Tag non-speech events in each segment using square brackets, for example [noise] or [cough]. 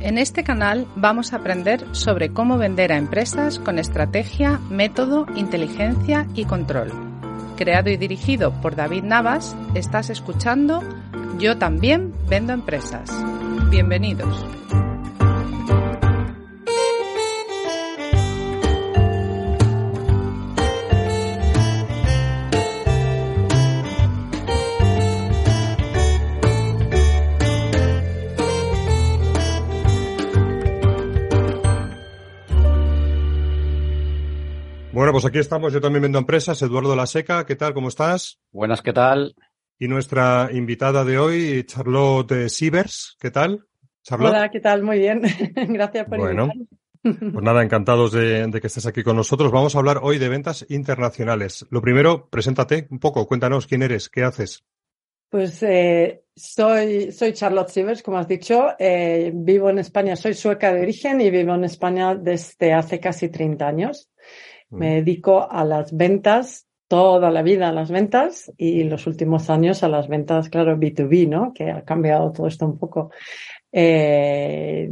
En este canal vamos a aprender sobre cómo vender a empresas con estrategia, método, inteligencia y control. Creado y dirigido por David Navas, estás escuchando Yo también vendo empresas. Bienvenidos. Bueno, pues aquí estamos, yo también vendo empresas, Eduardo La Seca, ¿qué tal? ¿Cómo estás? Buenas, ¿qué tal? Y nuestra invitada de hoy, Charlotte Sievers, ¿qué tal? Charlotte. Hola, ¿qué tal? Muy bien. [laughs] Gracias por Bueno, pues nada, encantados de, de que estés aquí con nosotros. Vamos a hablar hoy de ventas internacionales. Lo primero, preséntate un poco, cuéntanos quién eres, qué haces. Pues eh, soy, soy Charlotte Sievers, como has dicho. Eh, vivo en España, soy sueca de origen y vivo en España desde hace casi 30 años. Me dedico a las ventas, toda la vida a las ventas y los últimos años a las ventas, claro, B2B, ¿no? Que ha cambiado todo esto un poco. Eh,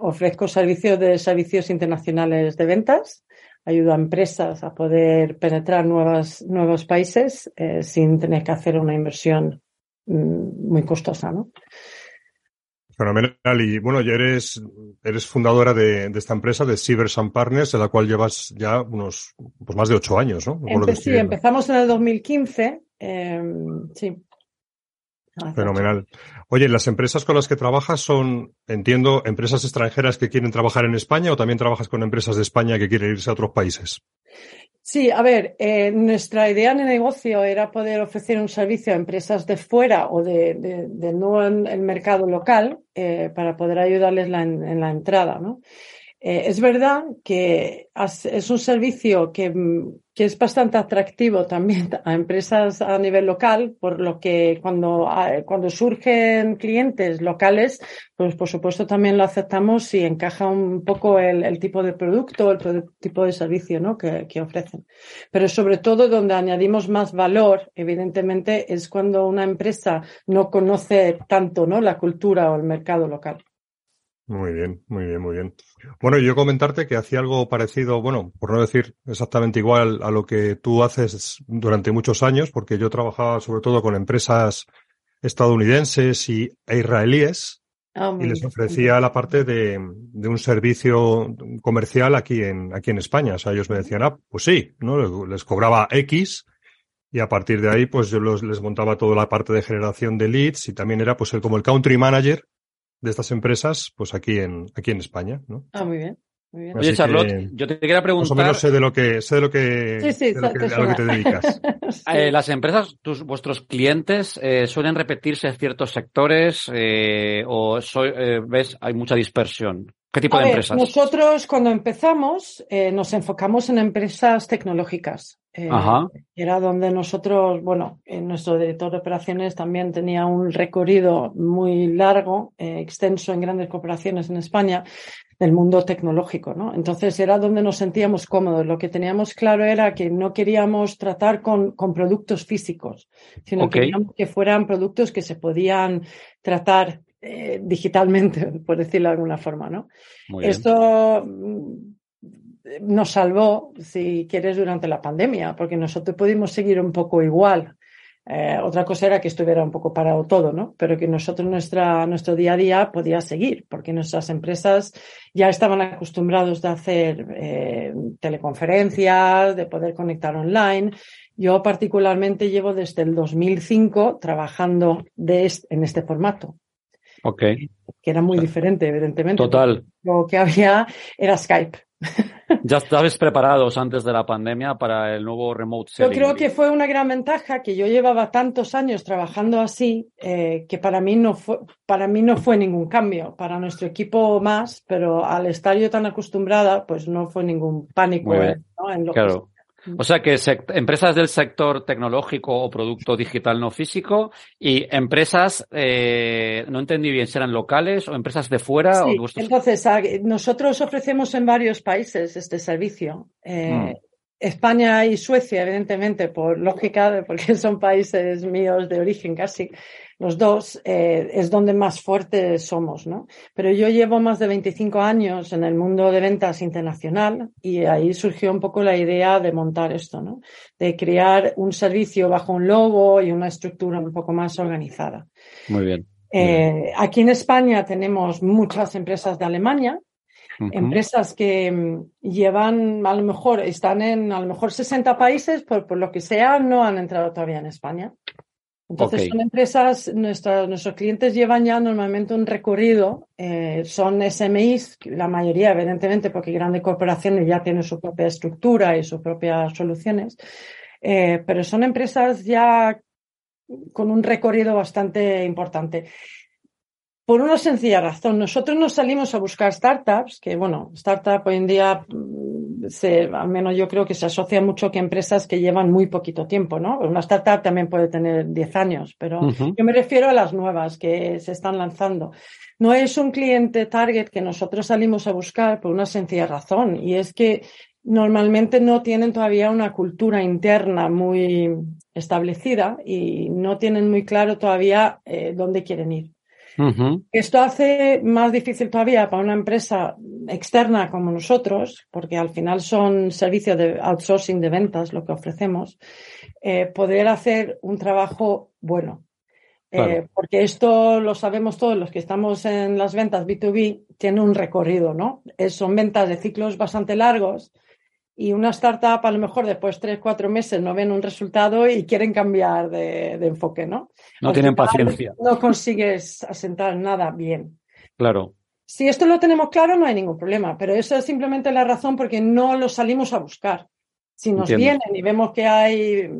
ofrezco servicios de servicios internacionales de ventas. Ayudo a empresas a poder penetrar nuevas, nuevos países eh, sin tener que hacer una inversión mm, muy costosa, ¿no? Fenomenal. Y bueno, ya eres, eres fundadora de, de esta empresa, de Sievers and Partners, en la cual llevas ya unos, pues más de ocho años, ¿no? Empe- sí, empezamos en el 2015. eh, sí. Fenomenal. Oye, las empresas con las que trabajas son, entiendo, empresas extranjeras que quieren trabajar en España o también trabajas con empresas de España que quieren irse a otros países. Sí, a ver, eh, nuestra idea de negocio era poder ofrecer un servicio a empresas de fuera o de, de, de no en el mercado local eh, para poder ayudarles la en, en la entrada, ¿no? Eh, es verdad que es un servicio que, mm, que es bastante atractivo también a empresas a nivel local, por lo que cuando, ah, cuando surgen clientes locales, pues por supuesto también lo aceptamos si encaja un poco el, tipo de producto, el tipo de servicio ¿no? que, que ofrecen. Pero sobre todo donde añadimos más valor, evidentemente, es cuando una empresa no conoce tanto ¿no? la cultura o el mercado local. Muy bien, muy bien, muy bien. Bueno, yo comentarte que hacía algo parecido, bueno, por no decir exactamente igual a lo que tú haces durante muchos años, porque yo trabajaba sobre todo con empresas estadounidenses y, e israelíes Ah, y les ofrecía la parte de, de un servicio comercial aquí en, aquí en España. O sea, ellos me decían, ah, pues sí, ¿no? Les cobraba X y a partir de ahí, pues yo los- les montaba toda la parte de generación de leads y también era pues el, como el country manager de estas empresas, pues aquí en, aquí en España, ¿no? Ah, muy bien. Muy bien. Así Oye, Charlotte, que, yo te quería Más o preguntar, menos sé de lo que, sé de lo que, Sí, sí, de lo te que- a lo que te dedicas. [laughs] Sí. eh, las empresas, tus, vuestros clientes, eh, suelen repetirse en ciertos sectores eh, o soy- eh, ves hay mucha dispersión. ¿Qué tipo A de ver, empresas? nosotros cuando empezamos eh, nos enfocamos en empresas tecnológicas. Eh, Ajá. Era donde nosotros, bueno, eh, nuestro director de operaciones también tenía un recorrido muy largo, extenso en grandes corporaciones en España del mundo tecnológico, ¿no? Entonces era donde nos sentíamos cómodos. Lo que teníamos claro era que no queríamos tratar con, con productos físicos, sino Ok. queríamos que fueran productos que se podían tratar eh, digitalmente, [laughs] por decirlo de alguna forma, ¿no? Muy. Esto mm, nos salvó, si quieres, durante la pandemia, porque nosotros pudimos seguir un poco igual. Eh, otra cosa era que estuviera un poco parado todo, ¿no? Pero que nosotros, nuestra, nuestro día a día podía seguir, porque nuestras empresas ya estaban acostumbrados de hacer eh, teleconferencias, de poder conectar online. Yo particularmente llevo desde el 2005 trabajando de en este formato, Ok, que era muy diferente, evidentemente. total. Lo que había era Skype. [laughs] Ya estabais preparados antes de la pandemia para el nuevo remote Yo selling. creo que fue una gran ventaja que yo llevaba tantos años trabajando así eh, que para mí no fue para mí no fue ningún cambio para nuestro equipo más, pero al estar yo tan acostumbrada, pues no fue ningún pánico bien. ¿no? en lo que Claro. O sea que empresas del sector tecnológico o producto digital no físico y empresas, eh, no entendí bien, si eran locales o empresas de fuera Sí, o de vuestros- entonces, nosotros ofrecemos en varios países este servicio. Eh, Mm. España y Suecia, evidentemente, por lógica, porque son países míos de origen casi, los dos, eh, es donde más fuertes somos, ¿no? Pero yo llevo más de 25 años en el mundo de ventas internacional y ahí surgió un poco la idea de montar esto, ¿no? De crear un servicio bajo un logo y una estructura un poco más organizada. Muy bien. Eh, aquí en España tenemos muchas empresas de Alemania, empresas que mm, llevan, a lo mejor, están en a lo mejor 60 países, por, por lo que sea, no han entrado todavía en España. Entonces son empresas, nuestra- nuestros clientes llevan ya normalmente un recorrido, eh, son SMIs, la mayoría evidentemente porque grandes corporaciones ya tienen su propia estructura y sus propias soluciones, eh, pero son empresas ya con un recorrido bastante importante. Por una sencilla razón, nosotros nos salimos a buscar startups, que bueno, startup hoy en día, mm, se, al menos yo creo que se asocia mucho que empresas que llevan muy poquito tiempo, ¿no? Una startup también puede tener 10 años, pero yo me refiero a las nuevas que se están lanzando. No es un cliente target que nosotros salimos a buscar por una sencilla razón, y es que normalmente no tienen todavía una cultura interna muy establecida y no tienen muy claro todavía eh, dónde quieren ir. Esto hace más difícil todavía para una empresa externa como nosotros, porque al final son servicios de outsourcing de ventas lo que ofrecemos, eh, poder hacer un trabajo bueno. Eh, porque esto lo sabemos todos los que estamos en las ventas B2B, tiene un recorrido, ¿no? Es- son ventas de ciclos bastante largos y una startup a lo mejor después de tres, cuatro meses no ven un resultado y quieren cambiar de, de enfoque, ¿no? No tienen paciencia. No consigues asentar nada bien. Claro. Si esto lo tenemos claro, no hay ningún problema, pero eso es simplemente la razón porque no lo salimos a buscar. Si nos Entiendo. vienen y vemos que hay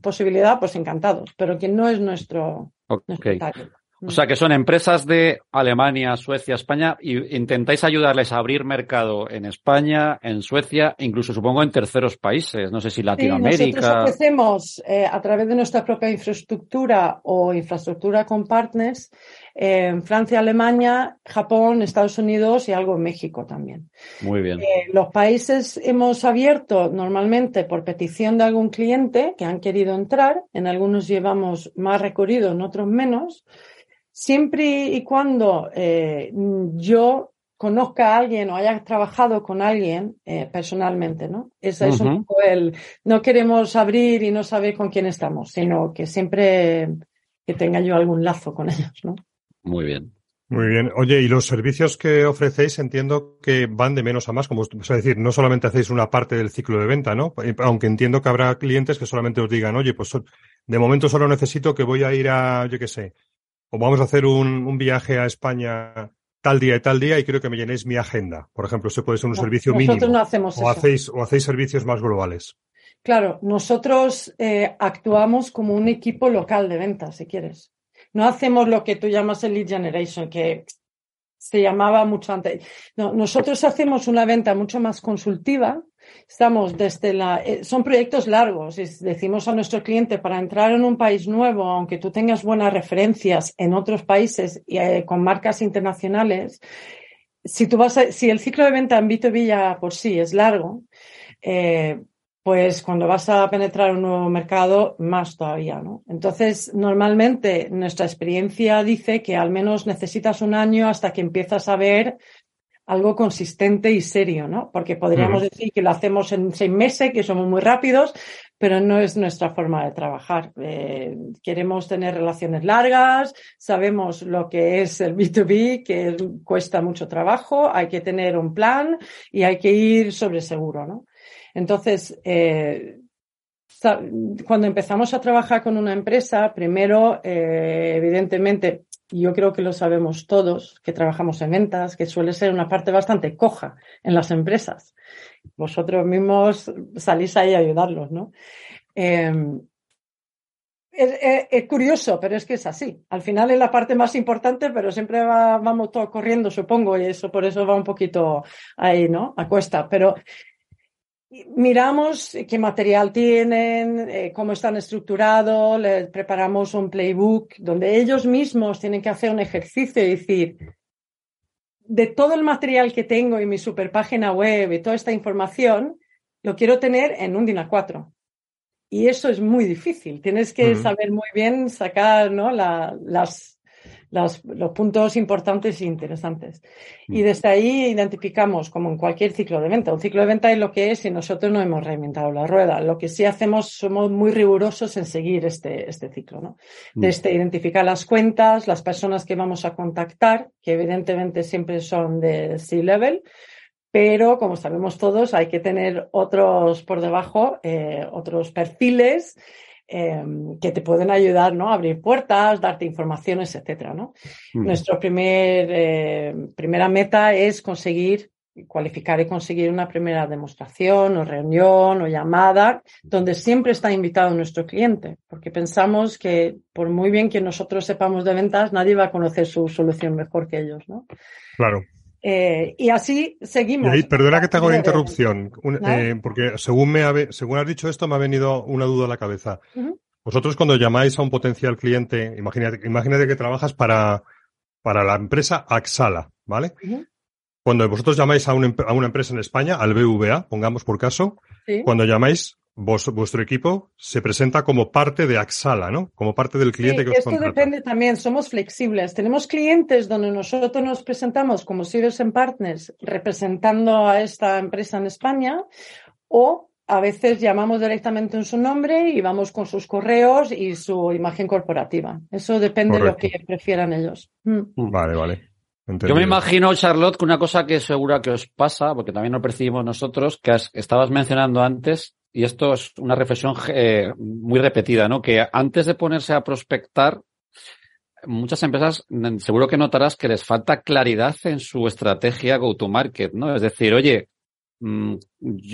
posibilidad, pues encantados, pero que no es nuestro, Ok. nuestro target. O sea que son empresas de Alemania, Suecia, España y intentáis ayudarles a abrir mercado en España, en Suecia, incluso supongo en terceros países, no sé si Sí, nosotros Latinoamérica. ofrecemos eh, a través de nuestra propia infraestructura o infraestructura con partners en Francia, Alemania, Japón, Estados Unidos y algo en México también. Muy bien. Eh, los países hemos abierto normalmente por petición de algún cliente que han querido entrar. En algunos llevamos más recorrido, en otros menos. Siempre y cuando eh, yo conozca a alguien o haya trabajado con alguien eh, personalmente, ¿no? Ese es un poco el, no queremos abrir y no saber con quién estamos, sino que siempre que tenga yo algún lazo con ellos, ¿no? Muy bien. Muy bien. Oye, y los servicios que ofrecéis entiendo que van de menos a más, como es decir, no solamente hacéis una parte del ciclo de venta, ¿no? Aunque entiendo que habrá clientes que solamente os digan, oye, pues de momento solo necesito que voy a ir a, yo qué sé, o vamos a hacer un, un viaje a España tal día y tal día y quiero que me llenéis mi agenda. Por ejemplo, ese puede ser un No, servicio nosotros mínimo. no hacemos o eso. hacéis, o hacéis servicios más globales. Claro, nosotros eh, actuamos como un equipo local de ventas, si quieres. No hacemos lo que tú llamas el lead generation, que se llamaba mucho antes. No, nosotros hacemos una venta mucho más consultiva. Estamos desde la, eh, son proyectos largos. decimos a nuestro cliente para entrar en un país nuevo, aunque tú tengas buenas referencias en otros países y eh, con marcas internacionales, si tú vas a- si el ciclo de venta en B2B ya por sí es largo, eh, pues cuando vas a penetrar un nuevo mercado, más todavía, ¿no? Entonces, normalmente nuestra experiencia dice que al menos necesitas un año hasta que empiezas a ver algo consistente y serio, ¿no? Porque podríamos decir que lo hacemos en seis meses, que somos muy rápidos, pero no es nuestra forma de trabajar. Eh, queremos tener relaciones largas, sabemos lo que es el B2B, que es- cuesta mucho trabajo, hay que tener un plan y hay que ir sobre seguro, ¿no? Entonces, eh, cuando empezamos a trabajar con una empresa, primero, eh, evidentemente, yo creo que lo sabemos todos, que trabajamos en ventas, que suele ser una parte bastante coja en las empresas. Vosotros mismos salís ahí a ayudarlos, ¿no? Em, es, curioso, pero es que es así. Al final es la parte más importante, pero siempre vamos todos corriendo, supongo, y eso por eso va un poquito ahí, ¿no? A cuesta. Pero miramos qué material tienen, eh, cómo están estructurados, les preparamos un playbook donde ellos mismos tienen que hacer un ejercicio y decir, de todo el material que tengo y mi super página web y toda esta información, lo quiero tener en un DIN A4. Y eso es muy difícil. Tienes que saber muy bien sacar ¿no? las, los puntos importantes e interesantes. Y mm. desde ahí identificamos, como en cualquier ciclo de venta, un ciclo de venta es lo que es y nosotros no hemos reinventado la rueda. Lo que sí hacemos, somos muy rigurosos en seguir este, este ciclo, ¿no? Mm. Desde identificar las cuentas, las personas que vamos a contactar, que evidentemente siempre son de C-level, pero como sabemos todos, hay que tener otros por debajo, eh, otros perfiles em, que te pueden ayudar ¿no? a abrir puertas, darte informaciones, etcétera. ¿no? Mm. Nuestra primer, eh, primera meta es conseguir cualificar y conseguir una primera demostración o reunión o llamada donde siempre está invitado nuestro cliente, porque pensamos que por muy bien que nosotros sepamos de ventas, nadie va a conocer su solución mejor que ellos, ¿no? Claro. Eh, y así seguimos. perdona que te hago una interrupción, eh, porque según, me según has dicho esto me ha venido una duda a la cabeza. Vosotros cuando llamáis a un potencial cliente, imagínate, imagínate que trabajas para, para la empresa Axala, ¿vale? Cuando vosotros llamáis a, a, una empresa en España, al BVA, pongamos por caso, cuando llamáis, vuestro equipo se presenta como parte de Axala, ¿no? Como parte del cliente que os Esto depende también, somos flexibles. Tenemos clientes donde nosotros nos presentamos como en Partners representando a esta empresa en España o a veces llamamos directamente en su nombre y vamos con sus correos y su imagen corporativa. Eso depende de lo que prefieran ellos. Mm. Vale, vale. Yo me imagino, Charlotte, que una cosa que segura que os pasa, porque también lo percibimos nosotros, que estabas mencionando antes, y esto es una reflexión eh, muy repetida, ¿no? Que antes de ponerse a prospectar, muchas empresas mm, seguro que notarás que les falta claridad en su estrategia go-to-market, ¿no? Es decir, oye, mm,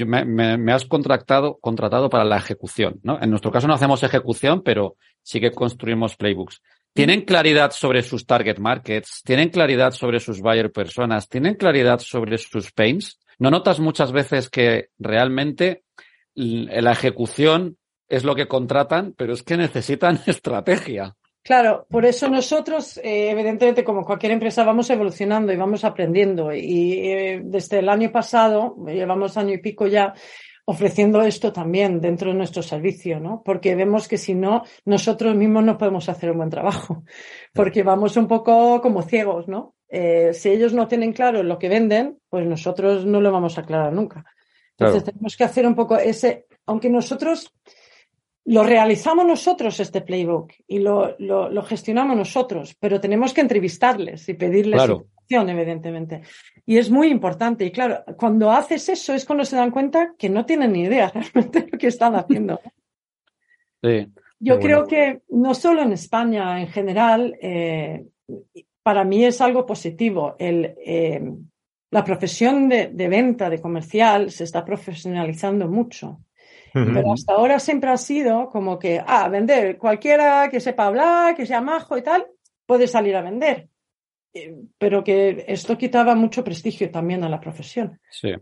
me, me, has contratado, contratado para la ejecución, ¿no? En nuestro caso no hacemos ejecución, pero sí que construimos playbooks. ¿Tienen claridad sobre sus target markets? ¿Tienen claridad sobre sus buyer personas? ¿Tienen claridad sobre sus pains? ¿No notas muchas veces que realmente la ejecución es lo que contratan, pero es que necesitan [laughs] estrategia? Claro, por eso nosotros, eh, evidentemente, como cualquier empresa, vamos evolucionando y vamos aprendiendo. Y eh, desde el año pasado, llevamos año y pico ya, ofreciendo esto también dentro de nuestro servicio, ¿no? Porque vemos que si no, nosotros mismos no podemos hacer un buen trabajo, [laughs] porque vamos un poco como ciegos, ¿no? Eh, si ellos no tienen claro lo que venden, pues nosotros no lo vamos a aclarar nunca. Entonces tenemos que hacer un poco ese, aunque nosotros lo realizamos nosotros este playbook y lo, lo, gestionamos nosotros, pero tenemos que entrevistarles y pedirles información, evidentemente. Y es muy importante. Y claro, cuando haces eso es cuando se dan cuenta que no tienen ni idea [laughs] realmente de lo que están haciendo. Sí, Yo creo que no solo en España, en general, eh, para mí es algo positivo. El, eh, la profesión de, de, venta, de comercial, se está profesionalizando mucho. Pero hasta ahora siempre ha sido como que, ah, vender, cualquiera que sepa hablar, que sea majo y tal, puede salir a vender. Eh, pero que esto quitaba mucho prestigio también a la profesión. Sí.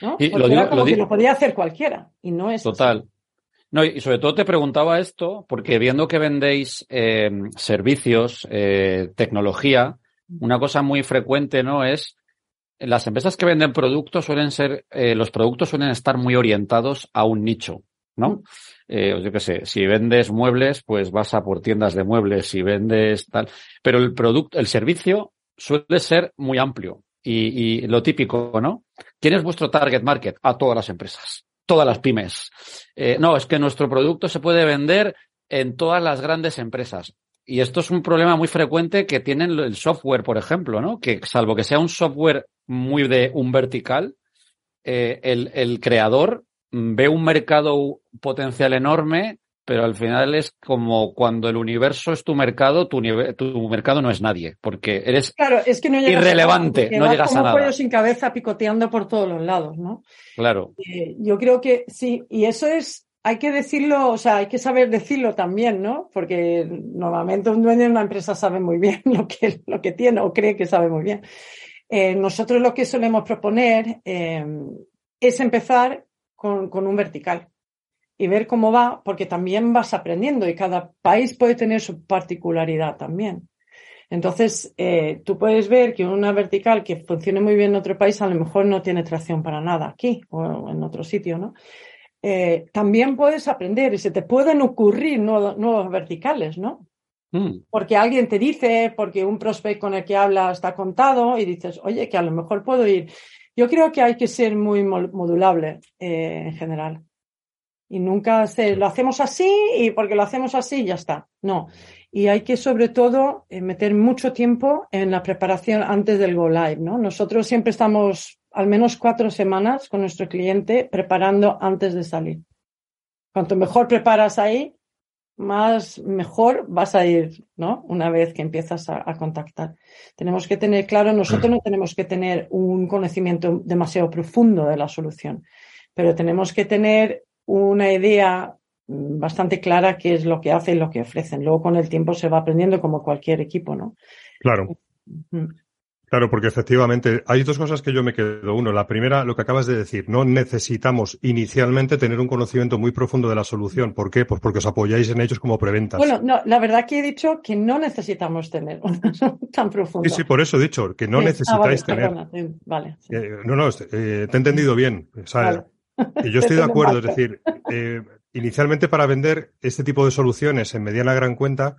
¿no? Y lo, era como que lo podía hacer cualquiera y no es. Total. No, y sobre todo te preguntaba esto porque viendo que vendéis eh, servicios, eh, tecnología, una cosa muy frecuente, ¿no? Es las empresas que venden productos suelen ser, eh, los productos suelen estar muy orientados a un nicho, ¿no? Eh, yo qué sé, si vendes muebles, pues vas a por tiendas de muebles, si vendes tal, pero el producto, el servicio suele ser muy amplio y, y lo típico, ¿no? ¿Quién es vuestro target market? A todas las empresas, todas las pymes. Eh, no, es que nuestro producto se puede vender en todas las grandes empresas. Y esto es un problema muy frecuente que tienen el software, por ejemplo, ¿no? Que salvo que sea un software muy de un vertical, eh, el, el, creador ve un mercado potencial enorme pero al final es como cuando el universo es tu mercado, tu, tu mercado no es nadie, porque eres claro, es que no irrelevante, no llegas como a nada. pollo sin cabeza picoteando por todos los lados, ¿no? Claro. Eh, yo creo que sí, y eso es, hay que decirlo, o sea, hay que saber decirlo también, ¿no? Porque normalmente un dueño de una empresa sabe muy bien [laughs] lo que, lo que tiene o cree que sabe muy bien. Eh, nosotros lo que solemos proponer eh, es empezar con, un vertical y ver cómo va, porque también vas aprendiendo y cada país puede tener su particularidad también. Entonces, eh, tú puedes ver que una vertical que funcione muy bien en otro país a lo mejor no tiene tracción para nada aquí o en otro sitio, ¿no? También puedes aprender y se te pueden ocurrir nuevos, verticales, ¿no? Mm. Porque alguien te dice, porque un prospect con el que habla está contado y dices, oye, que a lo mejor puedo ir. Yo creo que hay que ser muy modulable eh, en general y nunca se, lo hacemos así y porque lo hacemos así ya está. No. Y hay que sobre todo eh, meter mucho tiempo en la preparación antes del go live, ¿no? Nosotros siempre estamos al menos cuatro semanas con nuestro cliente preparando antes de salir. Cuanto mejor preparas ahí, más mejor vas a ir, ¿no? Una vez que empiezas a, a, contactar. Tenemos que tener claro, nosotros no tenemos que tener un conocimiento demasiado profundo de la solución, pero tenemos que tener una idea bastante clara qué es lo que hace y lo que ofrecen. Luego con el tiempo se va aprendiendo como cualquier equipo, ¿no? Claro. Claro, porque efectivamente hay dos cosas que yo me quedo. Uno, la primera, lo que acabas de decir, no necesitamos inicialmente tener un conocimiento muy profundo de la solución. ¿Por qué? Pues porque os apoyáis en ellos como preventas. Bueno, no, la verdad que he dicho que no necesitamos tener tan profundo. Sí, sí, por eso he dicho que no ah, necesitáis tener. vale. Eh, no, no, eh, te he entendido bien. O yo [laughs] estoy de acuerdo, es decir, eh, inicialmente para vender este tipo de soluciones en mediana gran cuenta,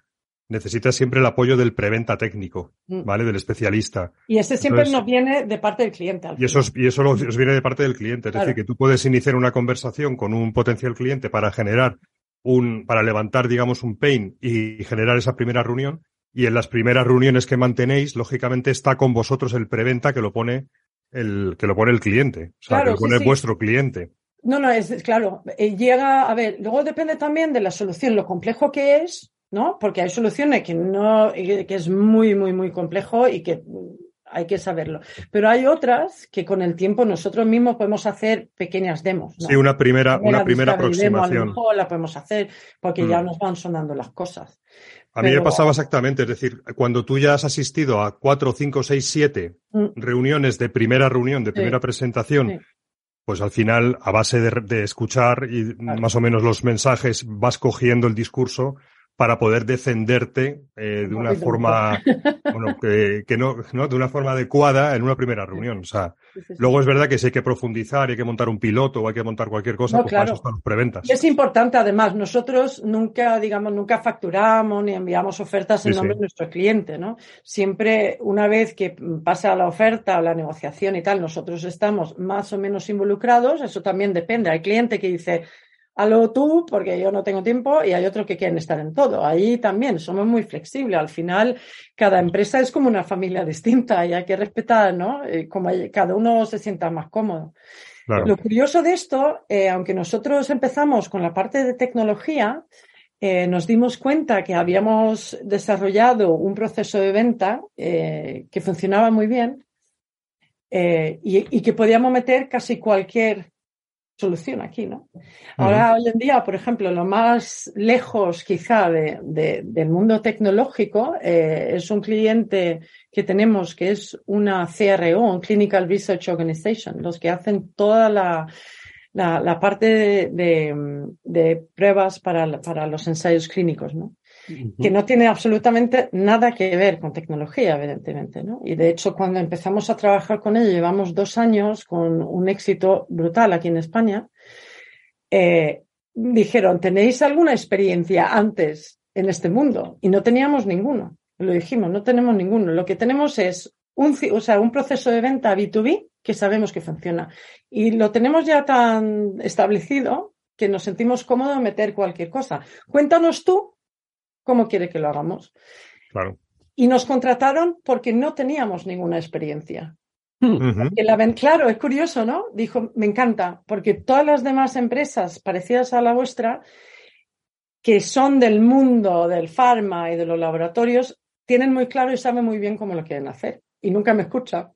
necesitas siempre el apoyo del preventa técnico, mm. ¿vale? Del especialista. Y ese siempre nos viene de parte del cliente. y, eso, y eso os viene de parte del cliente. Es decir, que tú puedes iniciar una conversación con un potencial cliente para generar un, para levantar, digamos, un pain y generar esa primera reunión. Y en las primeras reuniones que mantenéis, lógicamente está con vosotros el preventa que lo pone el que lo pone el cliente, o sea, que lo pone vuestro cliente. No, no, es claro. Eh, llega, a ver, luego depende también de la solución, lo complejo que es, ¿no? Porque hay soluciones que no, que es muy, muy, muy complejo y que hay que saberlo. Pero hay otras que con el tiempo nosotros mismos podemos hacer pequeñas demos. Sí, una primera, una primera aproximación. a lo mejor la podemos hacer porque ya mm. nos van sonando las cosas. A mí me pasaba exactamente, es decir, cuando tú ya has asistido a cuatro, cinco, seis, siete mm. reuniones de primera reunión, de primera presentación, pues al final, a base de, escuchar y más o menos los mensajes, vas cogiendo el discurso para poder defenderte eh, de una forma, [laughs] bueno, que, que no, no, de una forma adecuada en una primera reunión. O sea, luego es verdad que si hay que profundizar, hay que montar un piloto o hay que montar cualquier cosa, pues para eso están los preventas. Y es importante, además, nosotros nunca, digamos, nunca facturamos ni enviamos ofertas en nombre de nuestro cliente, ¿no? Siempre, una vez que pasa la oferta o la negociación y tal, nosotros estamos más o menos involucrados, eso también depende. Hay cliente que dice, Halo tú, porque yo no tengo tiempo, y hay otros que quieren estar en todo. Ahí también somos muy flexibles. Al final, cada empresa es como una familia [laughs] distinta y hay que respetar, ¿no? Eh, como cada uno se sienta más cómodo. Lo curioso de esto, eh, aunque nosotros empezamos con la parte de tecnología, eh, nos dimos cuenta que habíamos desarrollado un proceso de venta que funcionaba muy bien y, y, que podíamos meter casi cualquier solución aquí, ¿no? Ahora, hoy en día, por ejemplo, lo más lejos quizá de, del mundo tecnológico eh, es un cliente que tenemos que es una CRO, un Clinical Research Organization, los que hacen toda la, la, parte de, de, pruebas para, para los ensayos clínicos, ¿no? Que no tiene absolutamente nada que ver con tecnología, evidentemente, ¿no? Y de hecho, cuando empezamos a trabajar con ello, llevamos dos años con un éxito brutal aquí en España, eh, dijeron, ¿tenéis alguna experiencia antes en este mundo? Y no teníamos ninguno. Lo dijimos, no tenemos ninguno. Lo que tenemos es un, o sea, un proceso de venta B2B que sabemos que funciona. Y lo tenemos ya tan establecido que nos sentimos cómodos de meter cualquier cosa. Cuéntanos tú ¿Cómo quiere que lo hagamos? Claro. Y nos contrataron porque no teníamos ninguna experiencia. claro, es curioso, ¿no? Dijo, me encanta, porque todas las demás empresas parecidas a la vuestra que son del mundo del farma y de los laboratorios tienen muy claro y saben muy bien cómo lo quieren hacer. Y nunca me escuchan.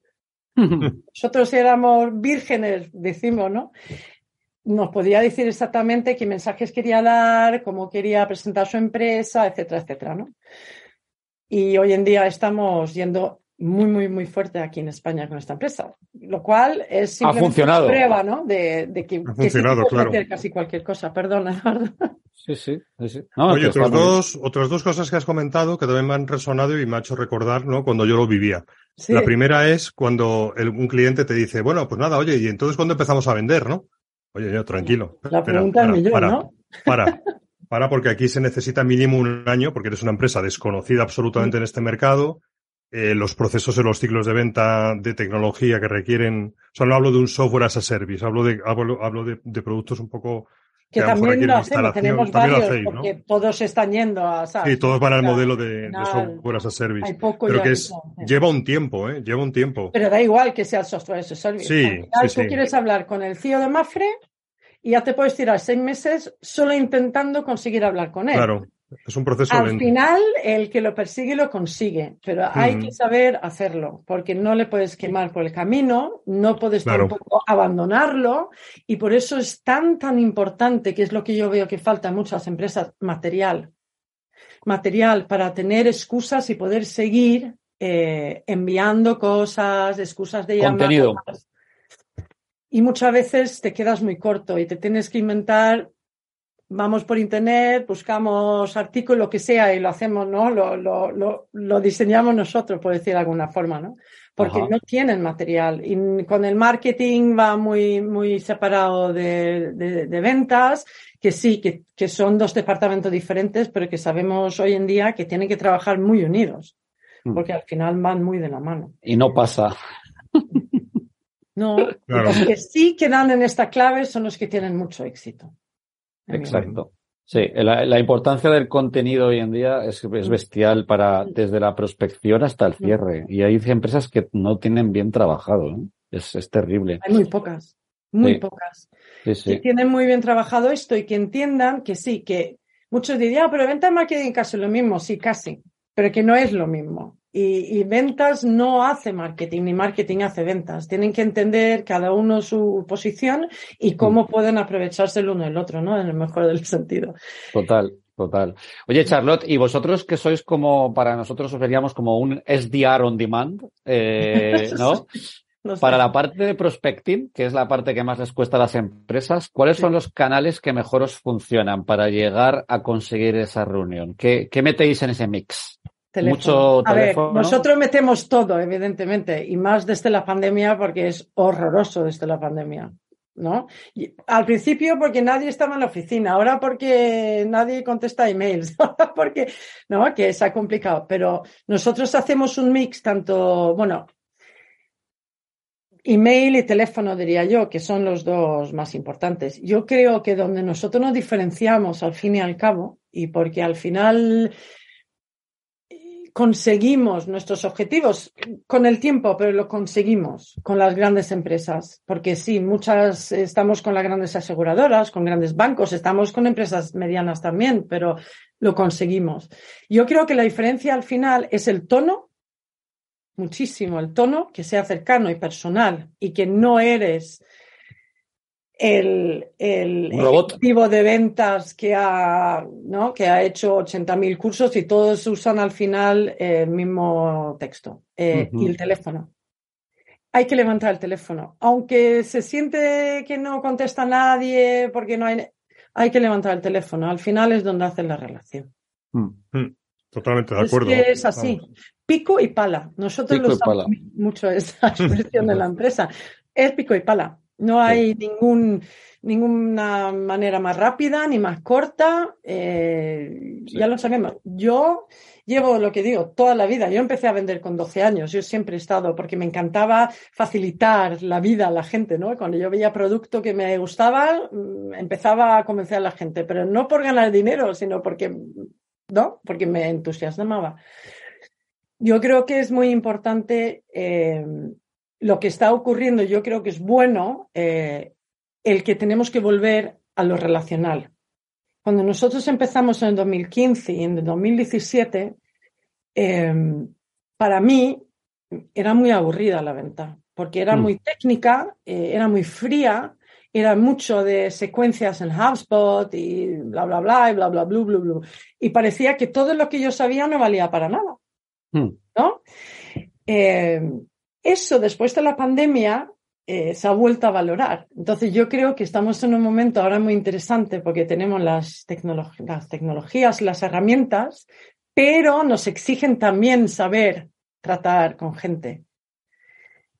[laughs] Nosotros éramos vírgenes, decimos, ¿no? Nos podía decir exactamente qué mensajes quería dar, cómo quería presentar su empresa, etcétera, etcétera, ¿no? Y hoy en día estamos yendo muy, muy, muy fuerte aquí en España con esta empresa, lo cual es simplemente una prueba, ¿no? De, que, ha funcionado, que claro. hacer casi cualquier cosa. Perdona, Eduardo. Sí, sí, sí. No, Oye, otras dos, otras dos cosas que has comentado que también me han resonado y me ha hecho recordar, ¿no? Cuando yo lo vivía. Sí. La primera es cuando el, un cliente te dice, bueno, pues nada, oye, y entonces cuando empezamos a vender, ¿no? Oye, yo, tranquilo. La pregunta es millón, para, ¿no? Para, [laughs] para, porque aquí se necesita mínimo un año, porque eres una empresa desconocida absolutamente en este mercado. Eh, los procesos en los ciclos de venta de tecnología que requieren, o sea, no hablo de un software as a service, hablo de, hablo, hablo de, de productos un poco que, también lo hacemos, tenemos varios, hacéis, ¿no? porque todos están yendo a SaaS. Sí, todos van al modelo de, de software as a service. Hay poco pero que es, lleva un tiempo, ¿eh? Lleva un tiempo. Pero da igual que sea el software as a service. Sí, Al final, sí, tú sí. quieres hablar con el CEO de Mafre y ya te puedes tirar seis meses solo intentando conseguir hablar con él. Claro, es un proceso Al lento. final, el que lo persigue lo consigue, pero hay que saber hacerlo, porque no le puedes quemar por el camino, no puedes Claro. tampoco abandonarlo, y por eso es tan, tan importante, que es lo que yo veo que falta en muchas empresas, material. Material para tener excusas y poder seguir eh, enviando cosas, excusas de llamadas. Contenido. Y muchas veces te quedas muy corto y te tienes que inventar vamos por internet, buscamos artículos, lo que sea, y lo hacemos, ¿no? Lo, lo, lo, lo diseñamos nosotros, por decir de alguna forma, ¿no? Porque Ajá. no tienen material. Y con el marketing va muy, muy separado de, de, de ventas, que sí, que, que son dos departamentos diferentes, pero que sabemos hoy en día que tienen que trabajar muy unidos, Mm. porque al final van muy de la mano. Y no pasa. No, [laughs] Claro. los que sí quedan en esta clave son los que tienen mucho éxito. Exacto. Sí, la, la importancia del contenido hoy en día es, es bestial para desde la prospección hasta el cierre. Y hay empresas que no tienen bien trabajado. ¿no? Es, es terrible. Hay muy pocas, muy Sí. pocas. Sí, que sí. tienen muy bien trabajado esto y que entiendan que sí, que muchos dirían, ah, pero venta marketing casi lo mismo, sí, casi, pero que no es lo mismo. Y, y ventas no hace marketing, ni marketing hace ventas. Tienen que entender cada uno su posición y cómo Mm. pueden aprovecharse el uno del otro, ¿no? En el mejor del sentido. Total, total. Oye, Charlotte, ¿y vosotros que sois como, para nosotros os veríamos como un SDR on demand, eh, [laughs] ¿no? No sé. Para la parte de prospecting, que es la parte que más les cuesta a las empresas, ¿cuáles son los canales que mejor os funcionan para llegar a conseguir esa reunión? ¿Qué, qué metéis en ese mix? Teléfono. Mucho A ver, teléfono. nosotros metemos todo, evidentemente, y más desde la pandemia porque es horroroso desde la pandemia. ¿No? Y al principio porque nadie estaba en la oficina, ahora porque nadie contesta emails, [laughs] ahora porque, ¿no? Que se ha complicado. Pero nosotros hacemos un mix tanto, bueno, email y teléfono, diría yo, que son los dos más importantes. Yo creo que donde nosotros nos diferenciamos al fin y al cabo, y porque al final conseguimos nuestros objetivos con el tiempo, pero lo conseguimos con las grandes empresas, porque sí, muchas estamos con las grandes aseguradoras, con grandes bancos, estamos con empresas medianas también, pero lo conseguimos. Yo creo que la diferencia al final es el tono, muchísimo el tono, que sea cercano y personal y que no eres el, el robot. ejecutivo de ventas que ha, ¿no? que ha hecho 80.000 cursos y todos usan al final el mismo texto eh, y el teléfono. Hay que levantar el teléfono. Aunque se siente que no contesta nadie porque no hay... Hay que levantar el teléfono. Al final es donde hacen la relación. Mm. Mm, Totalmente de Es acuerdo. que es así. Vamos. Pico y pala. Nosotros Pico lo y pala. usamos mucho esa [laughs] expresión de la [laughs] empresa. Es pico y pala. No hay ningún, ninguna manera más rápida ni más corta. eh, Sí. Ya lo sabemos. Yo llevo lo que digo toda la vida. Yo empecé a vender con 12 años. Yo siempre he estado porque me encantaba facilitar la vida a la gente, ¿no? Cuando yo veía producto que me gustaba, mm, empezaba a convencer a la gente, pero no por ganar dinero, sino porque, ¿no? Porque me entusiasmaba. Yo creo que es muy importante eh, lo que está ocurriendo. Yo creo que es bueno eh, el que tenemos que volver a lo relacional. cuando nosotros empezamos en el 2015 y en el 2017, em, para mí era muy aburrida la venta, porque era Mm. muy técnica, eh, era muy fría, era mucho de secuencias en HubSpot y bla, bla, bla, y bla, bla, bla, bla, bla. Y parecía que todo lo que yo sabía no valía para nada, Hmm. ¿no? Eso después de la pandemia eh, se ha vuelto a valorar. Entonces yo creo que estamos en un momento ahora muy interesante porque tenemos las, tecnolo- las tecnologías, las herramientas, pero nos exigen también saber tratar con gente.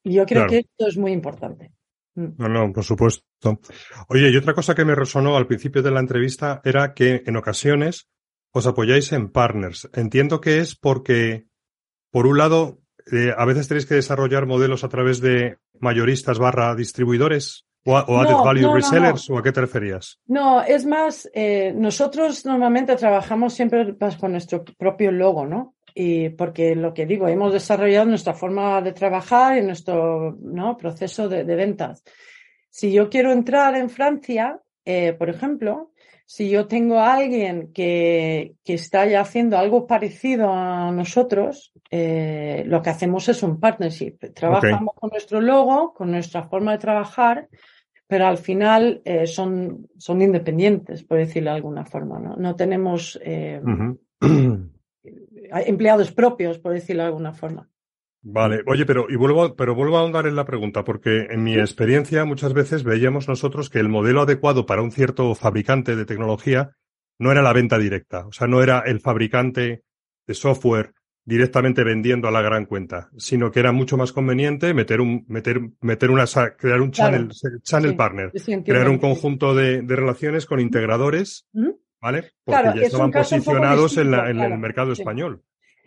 Y yo creo Claro. que esto es muy importante. Mm. No, no, por supuesto. Oye, y otra cosa que me resonó al principio de la entrevista era que en ocasiones os apoyáis en partners. Entiendo que es porque, por un lado, eh, a veces tenéis que desarrollar modelos a través de mayoristas barra distribuidores o, a- o added No, value no, no, resellers o a qué te referías. No, es más, eh, nosotros normalmente trabajamos siempre pues, con nuestro propio logo, ¿no? Y porque lo que digo, hemos desarrollado nuestra forma de trabajar y nuestro ¿no? proceso de, de ventas. Si yo quiero entrar en Francia, eh, por ejemplo, si yo tengo a alguien que, que está ya haciendo algo parecido a nosotros, eh, lo que hacemos es un partnership. Trabajamos con nuestro logo, con nuestra forma de trabajar, pero al final eh, son, son independientes, por decirlo de alguna forma. No, no tenemos eh, empleados propios, por decirlo de alguna forma. Vale, oye, pero y vuelvo, pero vuelvo a ahondar en la pregunta, porque en mi experiencia muchas veces veíamos nosotros que el modelo adecuado para un cierto fabricante de tecnología no era la venta directa, o sea, no era el fabricante de software directamente vendiendo a la gran cuenta, sino que era mucho más conveniente meter un, meter, meter una, crear un Claro. channel, channel Sí, partner, sí, crear un conjunto de, de relaciones con integradores. ¿vale? Porque Claro, ya es estaban posicionados en, la- en claro, el mercado sí. español.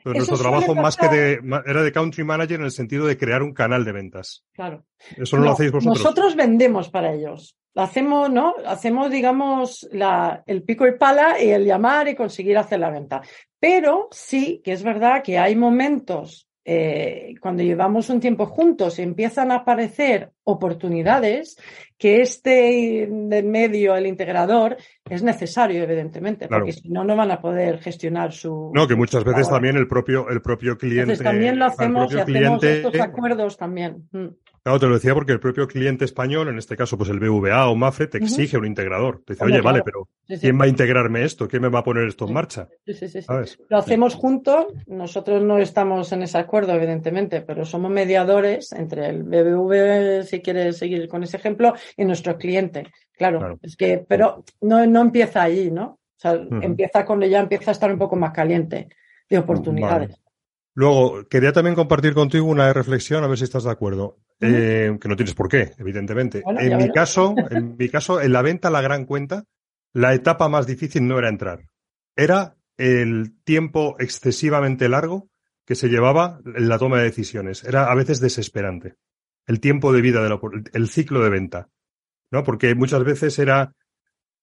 Nuestro trabajo más que de, era de country manager en el sentido de crear un canal de ventas. Claro. Eso no, lo hacéis vosotros. Nosotros vendemos para ellos. Hacemos, ¿no? Hacemos, digamos, la, el pico y pala y el llamar y conseguir hacer la venta. Pero sí que es verdad que hay momentos eh, cuando llevamos un tiempo juntos empiezan a aparecer oportunidades que este de medio, el integrador, es necesario, evidentemente, Claro. porque si no, no van a poder gestionar su. No, que muchas veces también el propio, el propio cliente. Entonces también lo hacemos y hacemos cliente, estos acuerdos también. Mm. Claro, te lo decía porque el propio cliente español, en este caso, pues el BVA o Mafre, te exige un integrador. Te dice, oye, vale, pero. ¿quién va a integrarme esto? ¿Quién me va a poner esto en marcha? Sí, sí, sí. Lo hacemos juntos, nosotros no estamos en ese acuerdo, evidentemente, pero somos mediadores entre el BBV, si quieres seguir con ese ejemplo, y nuestro cliente. Claro, Claro. es que, pero no, no empieza allí, ¿no? O sea, empieza cuando ya empieza a estar un poco más caliente de oportunidades. Vale. Luego, quería también compartir contigo una reflexión, a ver si estás de acuerdo. Eh, que no tienes por qué, evidentemente. Bueno, en mi verás. caso, [laughs] en mi caso, en la venta a la gran cuenta, la etapa más difícil no era entrar. Era el tiempo excesivamente largo que se llevaba en la toma de decisiones. Era a veces desesperante. El tiempo de vida, de la, el ciclo de venta. ¿No? Porque muchas veces era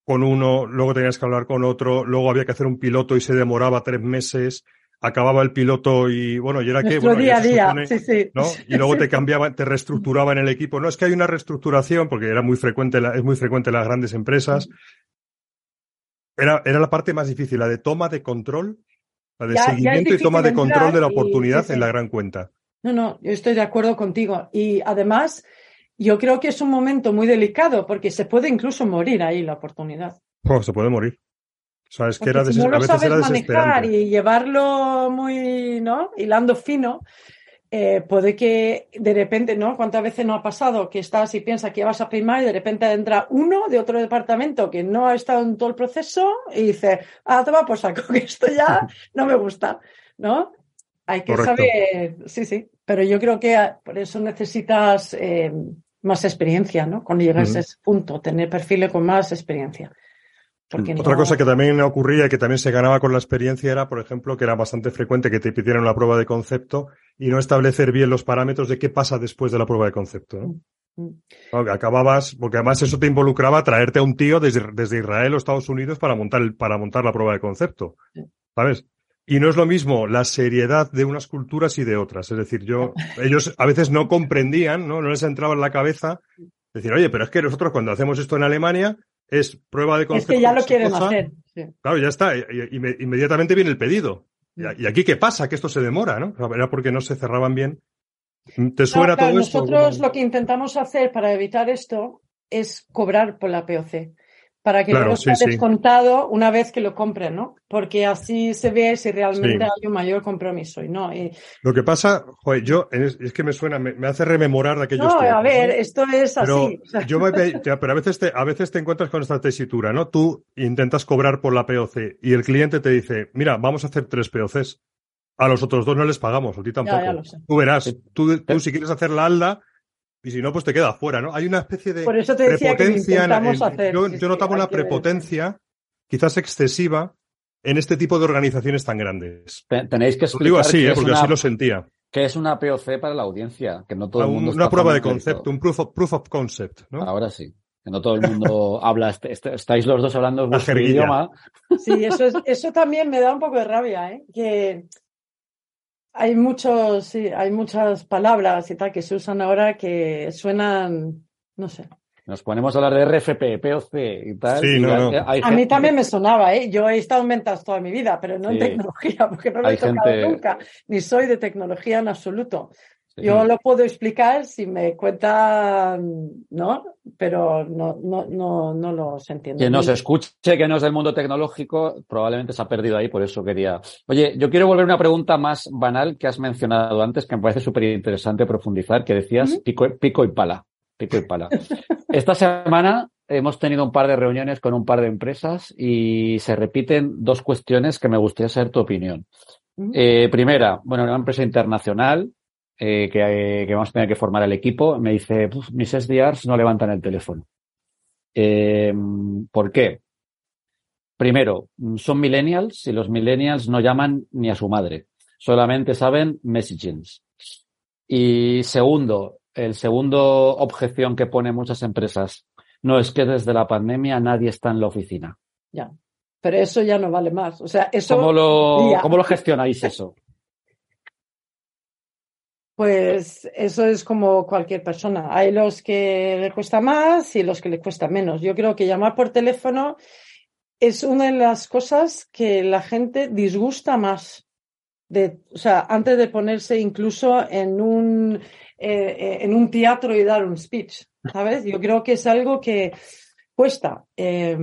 con uno, luego tenías que hablar con otro, luego había que hacer un piloto y se demoraba tres meses, acababa el piloto y bueno, y era que bueno, día a día, supone, sí, sí. ¿no? Y luego [laughs] te cambiaban, te reestructuraban el equipo. No es que hay una reestructuración, porque era muy frecuente, la- es muy frecuente en las grandes empresas. Era, era la parte más difícil, la de toma de control, la de Ya- ya es seguimiento y toma de control de la y- oportunidad sí. en la gran cuenta. No, no, yo estoy de acuerdo contigo. Y además, yo creo que es un momento muy delicado porque se puede incluso morir ahí la oportunidad. Oh, se puede morir. O sea, es que Porque era si no a lo veces sabes era manejar y llevarlo muy, ¿no? Hilando fino, eh, puede que de repente, ¿no? ¿Cuántas veces no ha pasado que estás y piensas que vas a firmar y de repente entra uno de otro departamento que no ha estado en todo el proceso y dice, ah, toma por saco, que esto ya no me gusta, ¿no? Hay que Correcto. saber, sí, sí, pero yo creo que ah, por eso necesitas eh, más experiencia, ¿no? Cuando llegas a ese punto, tener perfiles con más experiencia. Otra no- cosa que también ocurría y que también se ganaba con la experiencia era, por ejemplo, que era bastante frecuente que te pidieran una prueba de concepto y no establecer bien los parámetros de qué pasa después de la prueba de concepto. ¿no? Mm. Que acababas, porque además eso te involucraba traerte a un tío desde, desde Israel o Estados Unidos para montar, el, para montar la prueba de concepto. ¿Sabes? Y no es lo mismo la seriedad de unas culturas y de otras. Es decir, yo, ellos a veces no comprendían, ¿no? No les entraba en la cabeza decir, oye, pero es que nosotros cuando hacemos esto en Alemania, es prueba de concepto. Es que ya lo quieren hacer. Claro, ya está. Inmediatamente viene el pedido. Y, aquí qué pasa, que esto se demora, ¿no? Era porque no se cerraban bien. ¿Te suena todo esto? Nosotros lo que intentamos hacer para evitar esto es cobrar por la POC para que no sea descontado una vez que lo compren, ¿no? Porque así se ve si realmente hay un mayor compromiso y no. Lo que pasa, joder, yo es, que me suena, me, hace rememorar de aquellos No, a ver, esto es así. Yo pero a veces te, a veces te encuentras con esta tesitura, ¿no? Tú intentas cobrar por la POC y el cliente te dice, mira, vamos a hacer tres POCs. A los otros dos no les pagamos, a ti tampoco. Tú verás, tú, tú si quieres hacer la ALDA, y si no, pues te queda fuera, ¿no? Hay una especie de Por eso te decía prepotencia. Que yo, yo notaba una prepotencia, quizás excesiva, en este tipo de organizaciones tan grandes. Tenéis que explicar. Lo digo así, ¿eh? porque así lo sentía. Que es una POC para la audiencia, que no todo el mundo. Una prueba de concepto, un proof of, proof of concept, ¿no? Ahora sí. Que no todo el mundo [laughs] habla, este, este, estáis los dos hablando vuestro idioma. Sí, eso, es, eso también me da un poco de rabia, ¿eh? Que hay muchos, sí, hay muchas palabras y tal que se usan ahora que suenan, no sé. Nos ponemos a hablar de RFP, POC y tal. Sí, no, a mí también me sonaba, ¿eh? Yo he estado en ventas toda mi vida, pero no en tecnología, [laughs] porque no lo he tocado nunca, ni soy de tecnología en absoluto. Yo lo puedo explicar si me cuentan, ¿no? Pero no, no, no, no los entiendo. Quien nos escuche, que no es del mundo tecnológico, probablemente se ha perdido ahí, por eso quería. Oye, yo quiero volver a una pregunta más banal que has mencionado antes, que me parece súper interesante profundizar, que decías pico, pico y pala. Pico y pala. Esta semana hemos tenido un par de reuniones con un par de empresas y se repiten dos cuestiones que me gustaría saber tu opinión. Eh, primera, bueno, una empresa internacional eh, que, vamos a tener que formar el equipo, me dice, mis SDRs no levantan el teléfono. Eh, ¿Por qué? Primero, son millennials y los millennials no llaman ni a su madre, solamente saben messagings. Y segundo, el segundo objeción que ponen muchas empresas, no es que desde la pandemia nadie está en la oficina. Ya, pero eso ya no vale más. O sea, eso. ¿Cómo lo, ¿cómo lo gestionáis eso? Pues eso es como cualquier persona. Hay los que le cuesta más y los que le cuesta menos. Yo creo que llamar por teléfono es una de las cosas que la gente disgusta más. O sea, antes de ponerse incluso en un, eh, en un teatro y dar un speech, ¿sabes? Yo creo que es algo que cuesta. Eh,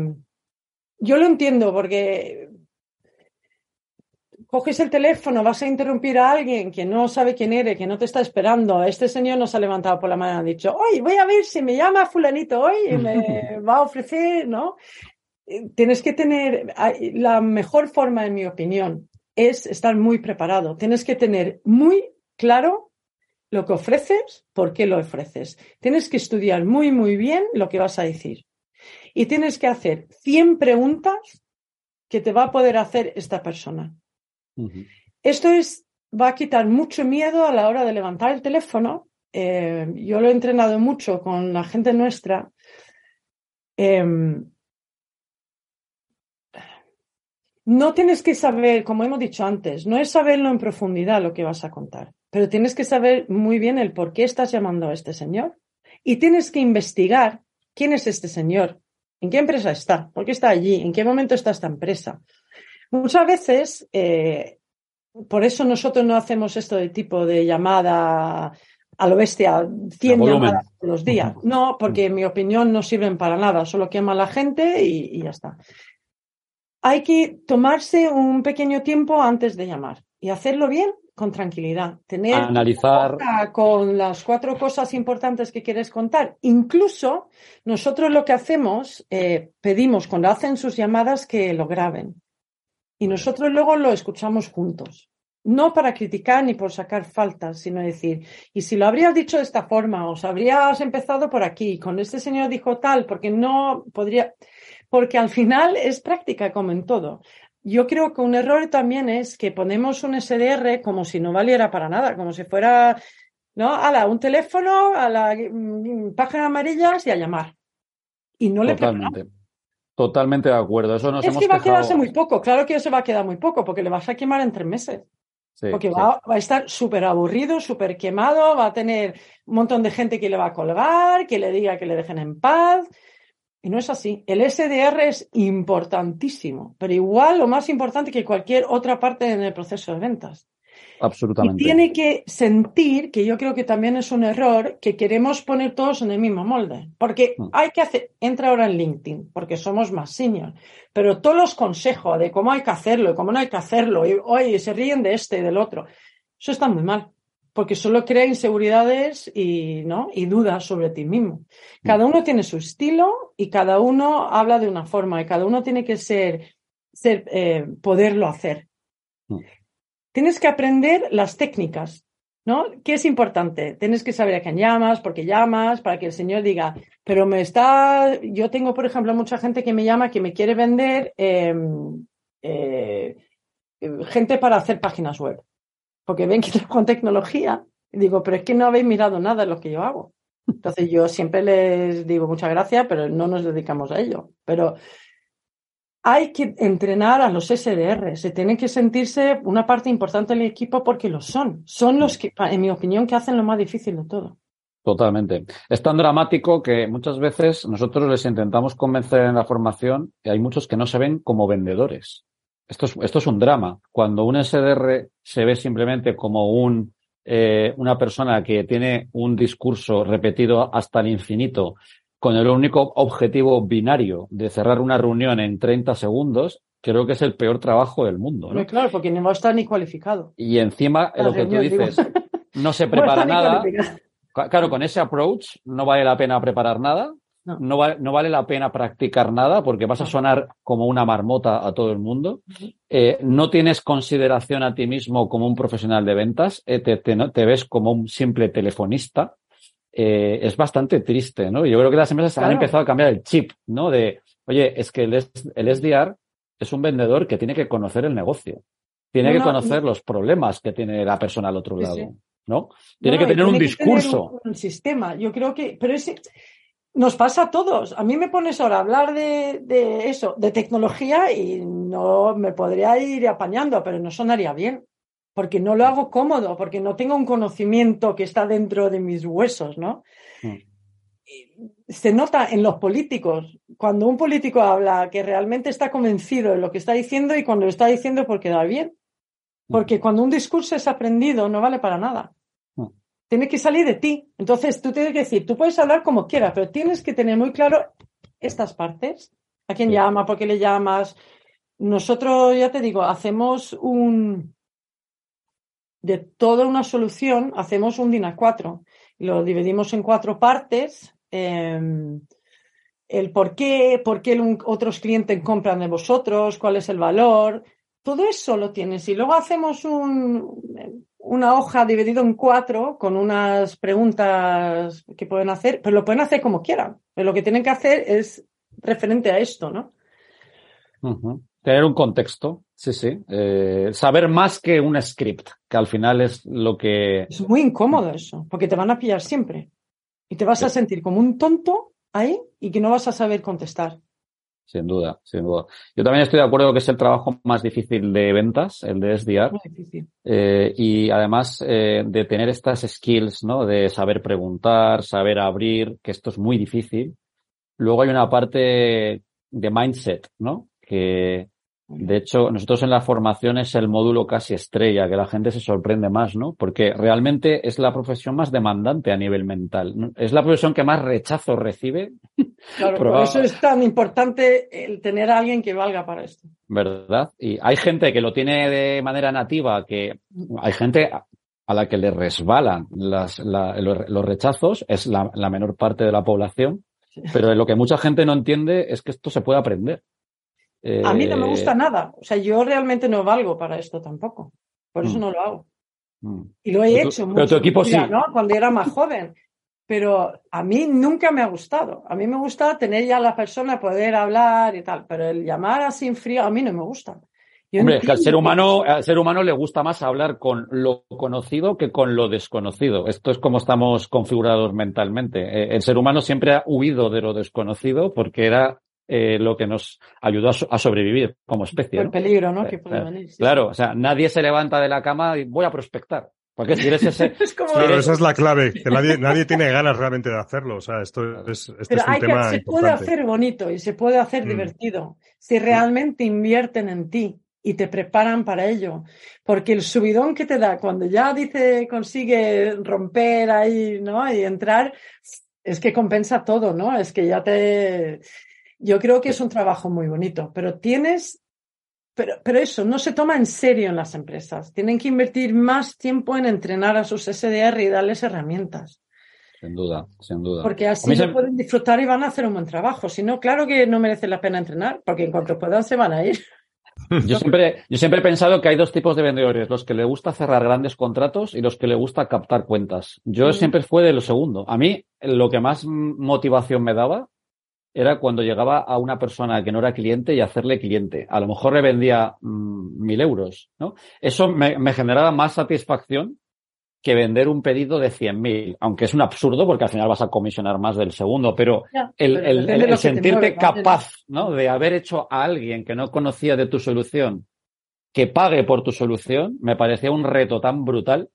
yo lo entiendo porque coges el teléfono, vas a interrumpir a alguien que no sabe quién eres, que no te está esperando. Este señor nos ha levantado por la mañana y ha dicho, hoy voy a ver si me llama fulanito hoy y me [laughs] va a ofrecer, ¿no? Eh, tienes que tener, la mejor forma, en mi opinión, es estar muy preparado. Tienes que tener muy claro lo que ofreces, por qué lo ofreces. Tienes que estudiar muy, muy bien lo que vas a decir. Y tienes que hacer 100 preguntas que te va a poder hacer esta persona. Esto es, va a quitar mucho miedo a la hora de levantar el teléfono. Eh, yo lo he entrenado mucho con la gente nuestra. Em, no tienes que saber, como hemos dicho antes, no es saberlo en profundidad lo que vas a contar, pero tienes que saber muy bien el por qué estás llamando a este señor y tienes que investigar quién es este señor, en qué empresa está, por qué está allí, en qué momento está esta empresa. Muchas veces, eh, por eso nosotros no hacemos esto de tipo de llamada a lo bestia, 100 llamadas todos los días. No, porque en mi opinión no sirven para nada, solo quema a la gente y, ya está. Hay que tomarse un pequeño tiempo antes de llamar y hacerlo bien con tranquilidad. Tener analizar con las cuatro cosas importantes que quieres contar. Incluso nosotros lo que hacemos, eh, pedimos cuando hacen sus llamadas que lo graben y nosotros luego lo escuchamos juntos. No para criticar ni por sacar faltas, sino decir, y si lo habrías dicho de esta forma, o habrías empezado por aquí, con este señor dijo tal, porque no podría, porque al final es práctica como en todo. Yo creo que un error también es que ponemos un SDR como si no valiera para nada, como si fuera, ¿no? A la, un teléfono, a la mm, página amarillas y a llamar. Y no le Totalmente. Totalmente de acuerdo. Eso nos es que va a quedarse muy poco. Claro que eso va a quedar muy poco, porque le vas a quemar en tres meses. porque Va, a estar súper aburrido, súper quemado, va a tener un montón de gente que le va a colgar, que le diga que le dejen en paz. Y no es así. El SDR es importantísimo, pero igual o más importante que cualquier otra parte en el proceso de ventas. Absolutamente. Y tiene que sentir, que yo creo que también es un error, que queremos poner todos en el mismo molde. Porque Mm. hay que hacer, entra ahora en LinkedIn, porque somos más senior, pero todos los consejos de cómo hay que hacerlo y cómo no hay que hacerlo, y oye, se ríen de este y del otro, eso está muy mal. Porque solo crea inseguridades y, ¿no? y dudas sobre ti mismo. Cada uno tiene su estilo y cada uno habla de una forma y cada uno tiene que ser, ser eh, poderlo hacer. Tienes que aprender las técnicas, ¿no? ¿Qué es importante? Tienes que saber a quién llamas, por qué llamas, para que el señor diga, pero me está, yo tengo, por ejemplo, mucha gente que me llama que me quiere vender eh, eh, gente para hacer páginas web, porque ven que [laughs] con tecnología. Digo, pero es que no habéis mirado nada de lo que yo hago. Entonces yo siempre les digo muchas gracias, pero no nos dedicamos a ello. Pero hay que entrenar a los SDR, se tienen que sentirse una parte importante del equipo porque lo son. Son los que, en mi opinión, que hacen lo más difícil de todo. Totalmente. Es tan dramático que muchas veces nosotros les intentamos convencer en la formación y hay muchos que no se ven como vendedores. Esto es, esto es un drama. Cuando un SDR se ve simplemente como un, eh, una persona que tiene un discurso repetido hasta el infinito con el único objetivo binario de cerrar una reunión en 30 segundos, creo que es el peor trabajo del mundo. ¿no? Claro, porque no está ni cualificado. Y encima, La lo que tú digo. dices, no se [laughs] prepara nada. Claro, con ese approach no vale la pena preparar nada, No. no, va- no vale la pena practicar nada porque vas a sonar como una marmota a todo el mundo. Eh, no tienes consideración a ti mismo como un profesional de ventas, eh, te, te- no- te ves como un simple telefonista. Eh, es bastante triste, ¿no? Yo creo que las empresas han empezado a cambiar el chip, ¿no? De, oye, es que el, el SDR es un vendedor que tiene que conocer el negocio. Tiene No, que no, conocer los problemas que tiene la persona al otro lado, sí. ¿no? Tiene No, que tener un tener discurso. un- un sistema. Yo creo que, pero ese nos pasa a todos. A mí me pones ahora a hablar de, de eso, de tecnología y no me podría ir apañando, pero no sonaría bien. Porque no lo hago cómodo, porque no tengo un conocimiento que está dentro de mis huesos, ¿no? Mm. Se nota en los políticos, cuando un político habla que realmente está convencido de lo que está diciendo y cuando lo está diciendo porque da bien. Porque cuando un discurso es aprendido no vale para nada. Mm. Tiene que salir de ti. Entonces tú tienes que decir, tú puedes hablar como quieras, pero tienes que tener muy claro estas partes. ¿A quién Sí. llama? ¿Por qué le llamas? Nosotros, ya te digo, hacemos un... De toda una solución, hacemos un DIN A4. Lo dividimos en cuatro partes. eh, el por qué, por qué otros clientes compran de vosotros, cuál es el valor, todo eso lo tienes. Y luego hacemos un, una hoja dividida en cuatro con unas preguntas que pueden hacer, pero lo pueden hacer como quieran. Pero lo que tienen que hacer es referente a esto, ¿no? Tener un contexto, sí, sí. Eh, saber más que un script, que al final es lo que... Es muy incómodo eso, porque te van a pillar siempre. Y te vas a sentir como un tonto ahí y que no vas a saber contestar. Sin duda, sin duda. Yo también estoy de acuerdo que es el trabajo más difícil de ventas, el de SDR, Muy difícil. eh, y además eh, de tener estas skills, ¿no? De saber preguntar, saber abrir, que esto es muy difícil. Luego hay una parte de mindset, ¿no? Que, de hecho, nosotros en la formación es el módulo casi estrella, que la gente se sorprende más, ¿no? Porque realmente es la profesión más demandante a nivel mental. Es la profesión que más rechazo recibe, [laughs] Claro, por eso es tan importante el tener a alguien que valga para esto. ¿verdad? Y hay gente que lo tiene de manera nativa, que hay gente a la que le resbalan las, la- los, los rechazos, es la, la menor parte de la población, pero lo que mucha gente no entiende es que esto se puede aprender. A mí no me Eh, gusta nada. O sea, yo realmente no valgo para esto tampoco. Por eso Mm. no lo hago. mm. Y lo he Pero tu- hecho pero mucho. tu equipo mira, sí. ¿no? Cuando era más joven. Pero a mí nunca me ha gustado. A mí me gusta tener ya a la persona, poder hablar y tal. Pero el llamar así en frío, a mí no me gusta. Yo Hombre, es que al ser humano, al ser humano le gusta más hablar con lo conocido que con lo desconocido. Esto es como estamos configurados mentalmente. Eh, El ser humano siempre ha huido de lo desconocido porque era eh, lo que nos ayudó a, so- a sobrevivir como especie. El ¿no? peligro, ¿no? Que puede Eh, venir. sí, Claro, o sea, nadie se levanta de la cama y voy a prospectar. Porque si eres ese. [laughs] Es como- Claro, esa es la clave, que nadie, [laughs] nadie tiene ganas realmente de hacerlo. O sea, esto es, este Pero es un hay que, tema se puede hacer bonito y se puede hacer Mm. divertido si realmente invierten en ti y te preparan para ello. Porque el subidón que te da cuando ya dice, consigue romper ahí, ¿no? Y entrar, es que compensa todo, ¿no? Es que ya te. Yo creo que es un trabajo muy bonito, pero tienes. Pero, pero eso, no se toma en serio en las empresas. Tienen que invertir más tiempo en entrenar a sus SDR y darles herramientas. Sin duda, sin duda. Porque así se- pueden disfrutar y van a hacer un buen trabajo. Si no, claro que no merece la pena entrenar, porque en cuanto puedan se van a ir. [laughs] Yo siempre, yo siempre he pensado que hay dos tipos de vendedores, los que le gusta cerrar grandes contratos y los que le gusta captar cuentas. Yo Mm. siempre fue de lo segundo. A mí lo que más motivación me daba era cuando llegaba a una persona que no era cliente y hacerle cliente. A lo mejor le vendía mm, mil euros, ¿no? Eso me, me generaba más satisfacción que vender un pedido de 100.000, aunque es un absurdo porque al final vas a comisionar más del segundo, pero Ya, el, pero el- sentirte capaz, ¿no? De haber hecho a alguien que no conocía de tu solución que pague por tu solución, me parecía un reto tan brutal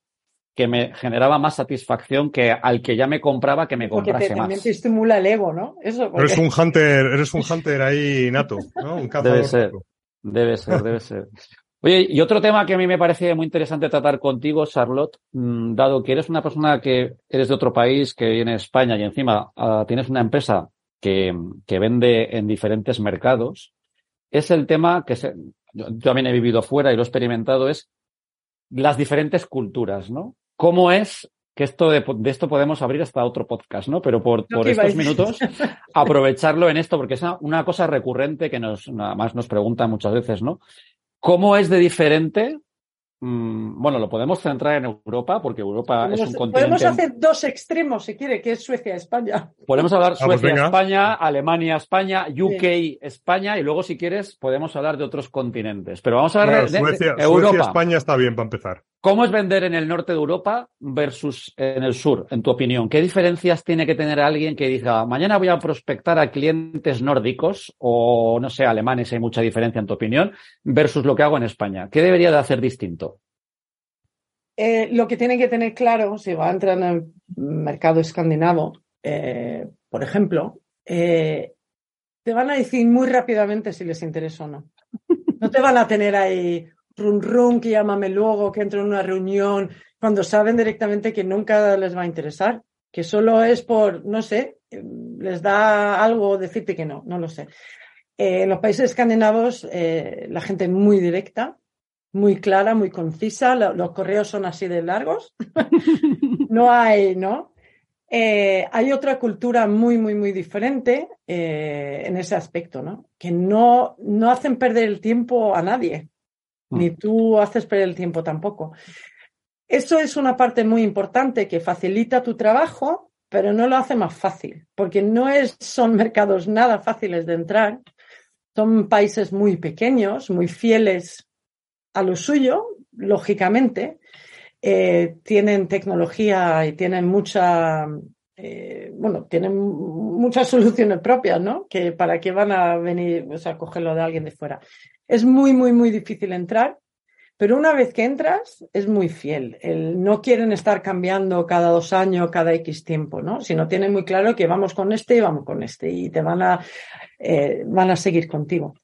que me generaba más satisfacción que al que ya me compraba que me Porque te, comprase también más. te estimula el ego, ¿no? Eso, porque- Eres un hunter, eres un hunter ahí nato, ¿no? Un cazador Debe ser. Debe ser, debe ser. Oye, y otro tema que a mí me parece muy interesante tratar contigo, Charlotte, mm, dado que eres una persona que eres de otro país, que viene a España y encima ah, tienes una empresa que, que vende en diferentes mercados, es el tema que se, yo también he vivido fuera y lo he experimentado, es las diferentes culturas, ¿no? ¿Cómo es que esto de, de esto podemos abrir hasta otro podcast, ¿no? Pero por, por estos minutos, aprovecharlo en esto, porque es una, una cosa recurrente que nos, nada más nos preguntan muchas veces, ¿no? ¿Cómo es de diferente? Mm, bueno, lo podemos centrar en Europa, porque Europa es un podemos, continente. podemos hacer dos extremos, si quiere, que es Suecia, España. Podemos hablar Ah, pues Suecia, venga. España, Alemania, España, UK, España, y luego, si quieres, podemos hablar de otros continentes. Pero vamos a hablar Claro, de, de- de Suecia, Europa. Suecia, España está bien para empezar. ¿Cómo es vender en el norte de Europa versus en el sur, en tu opinión? ¿Qué diferencias tiene que tener alguien que diga, mañana voy a prospectar a clientes nórdicos o, no sé, alemanes, hay mucha diferencia en tu opinión, versus lo que hago en España? ¿Qué debería de hacer distinto? Eh, lo que tienen que tener claro, si va a entrar en el mercado escandinavo, eh, por ejemplo, eh, te van a decir muy rápidamente si les interesa o no. No te van a tener ahí run run, que llámame luego, que entro en una reunión, cuando saben directamente que nunca les va a interesar, que solo es por, no sé, eh, les da algo decirte que no, no lo sé. Eh, en los países escandinavos, eh, la gente es muy directa, muy clara, muy concisa, lo- los correos son así de largos. [laughs] no hay, ¿no? Eh, hay otra cultura muy, muy, muy diferente en ese aspecto, ¿no? Que no, no hacen perder el tiempo a nadie, ni tú haces perder el tiempo tampoco. Eso es una parte muy importante que facilita tu trabajo, pero no lo hace más fácil, porque no es, son mercados nada fáciles de entrar. Son países muy pequeños, muy fieles a lo suyo, lógicamente. Eh, tienen tecnología y tienen mucha, eh, bueno, tienen muchas [laughs] soluciones propias, ¿no? Que para qué van a venir, o sea, cogerlo de alguien de fuera. Es muy, muy, muy difícil entrar, pero una vez que entras, es muy fiel. El, no quieren estar cambiando cada dos años, cada X tiempo, ¿no? Sino tienen muy claro que vamos con este y vamos con este y te van a, eh, van a seguir contigo.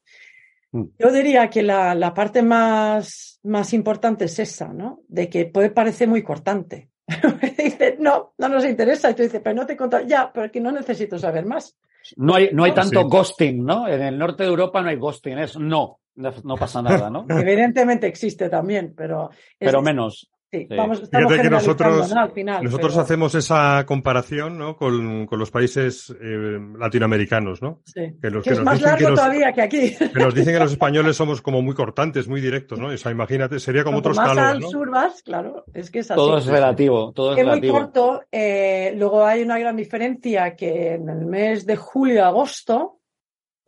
Mm. Yo diría que la, la parte más, más importante es esa, ¿no? De que puede parecer muy cortante. [laughs] Dice, no, no nos interesa. Y tú dices, pero no te contar, ya, pero que no necesito saber más. No hay, no hay Sí. tanto ghosting, ¿no? En el norte de Europa no hay ghosting, es no, no, no [laughs] pasa nada, ¿no? Evidentemente existe también, pero. es- Pero menos. sí, sí. vamos, Fíjate que nosotros, ¿no? Al final. nosotros pero- hacemos esa comparación ¿no? con, con los países eh, latinoamericanos, ¿no? sí. Que, los, Que que es nos más dicen que largo los- todavía que aquí. que nos dicen que los [laughs] españoles somos como muy cortantes, muy directos, ¿no? O sea, imagínate, sería como Cuanto otro más al ¿no? sur vas, claro, es que es así. Todo es relativo, todo es Es muy relativo. corto. eh, luego hay una gran diferencia que en el mes de julio agosto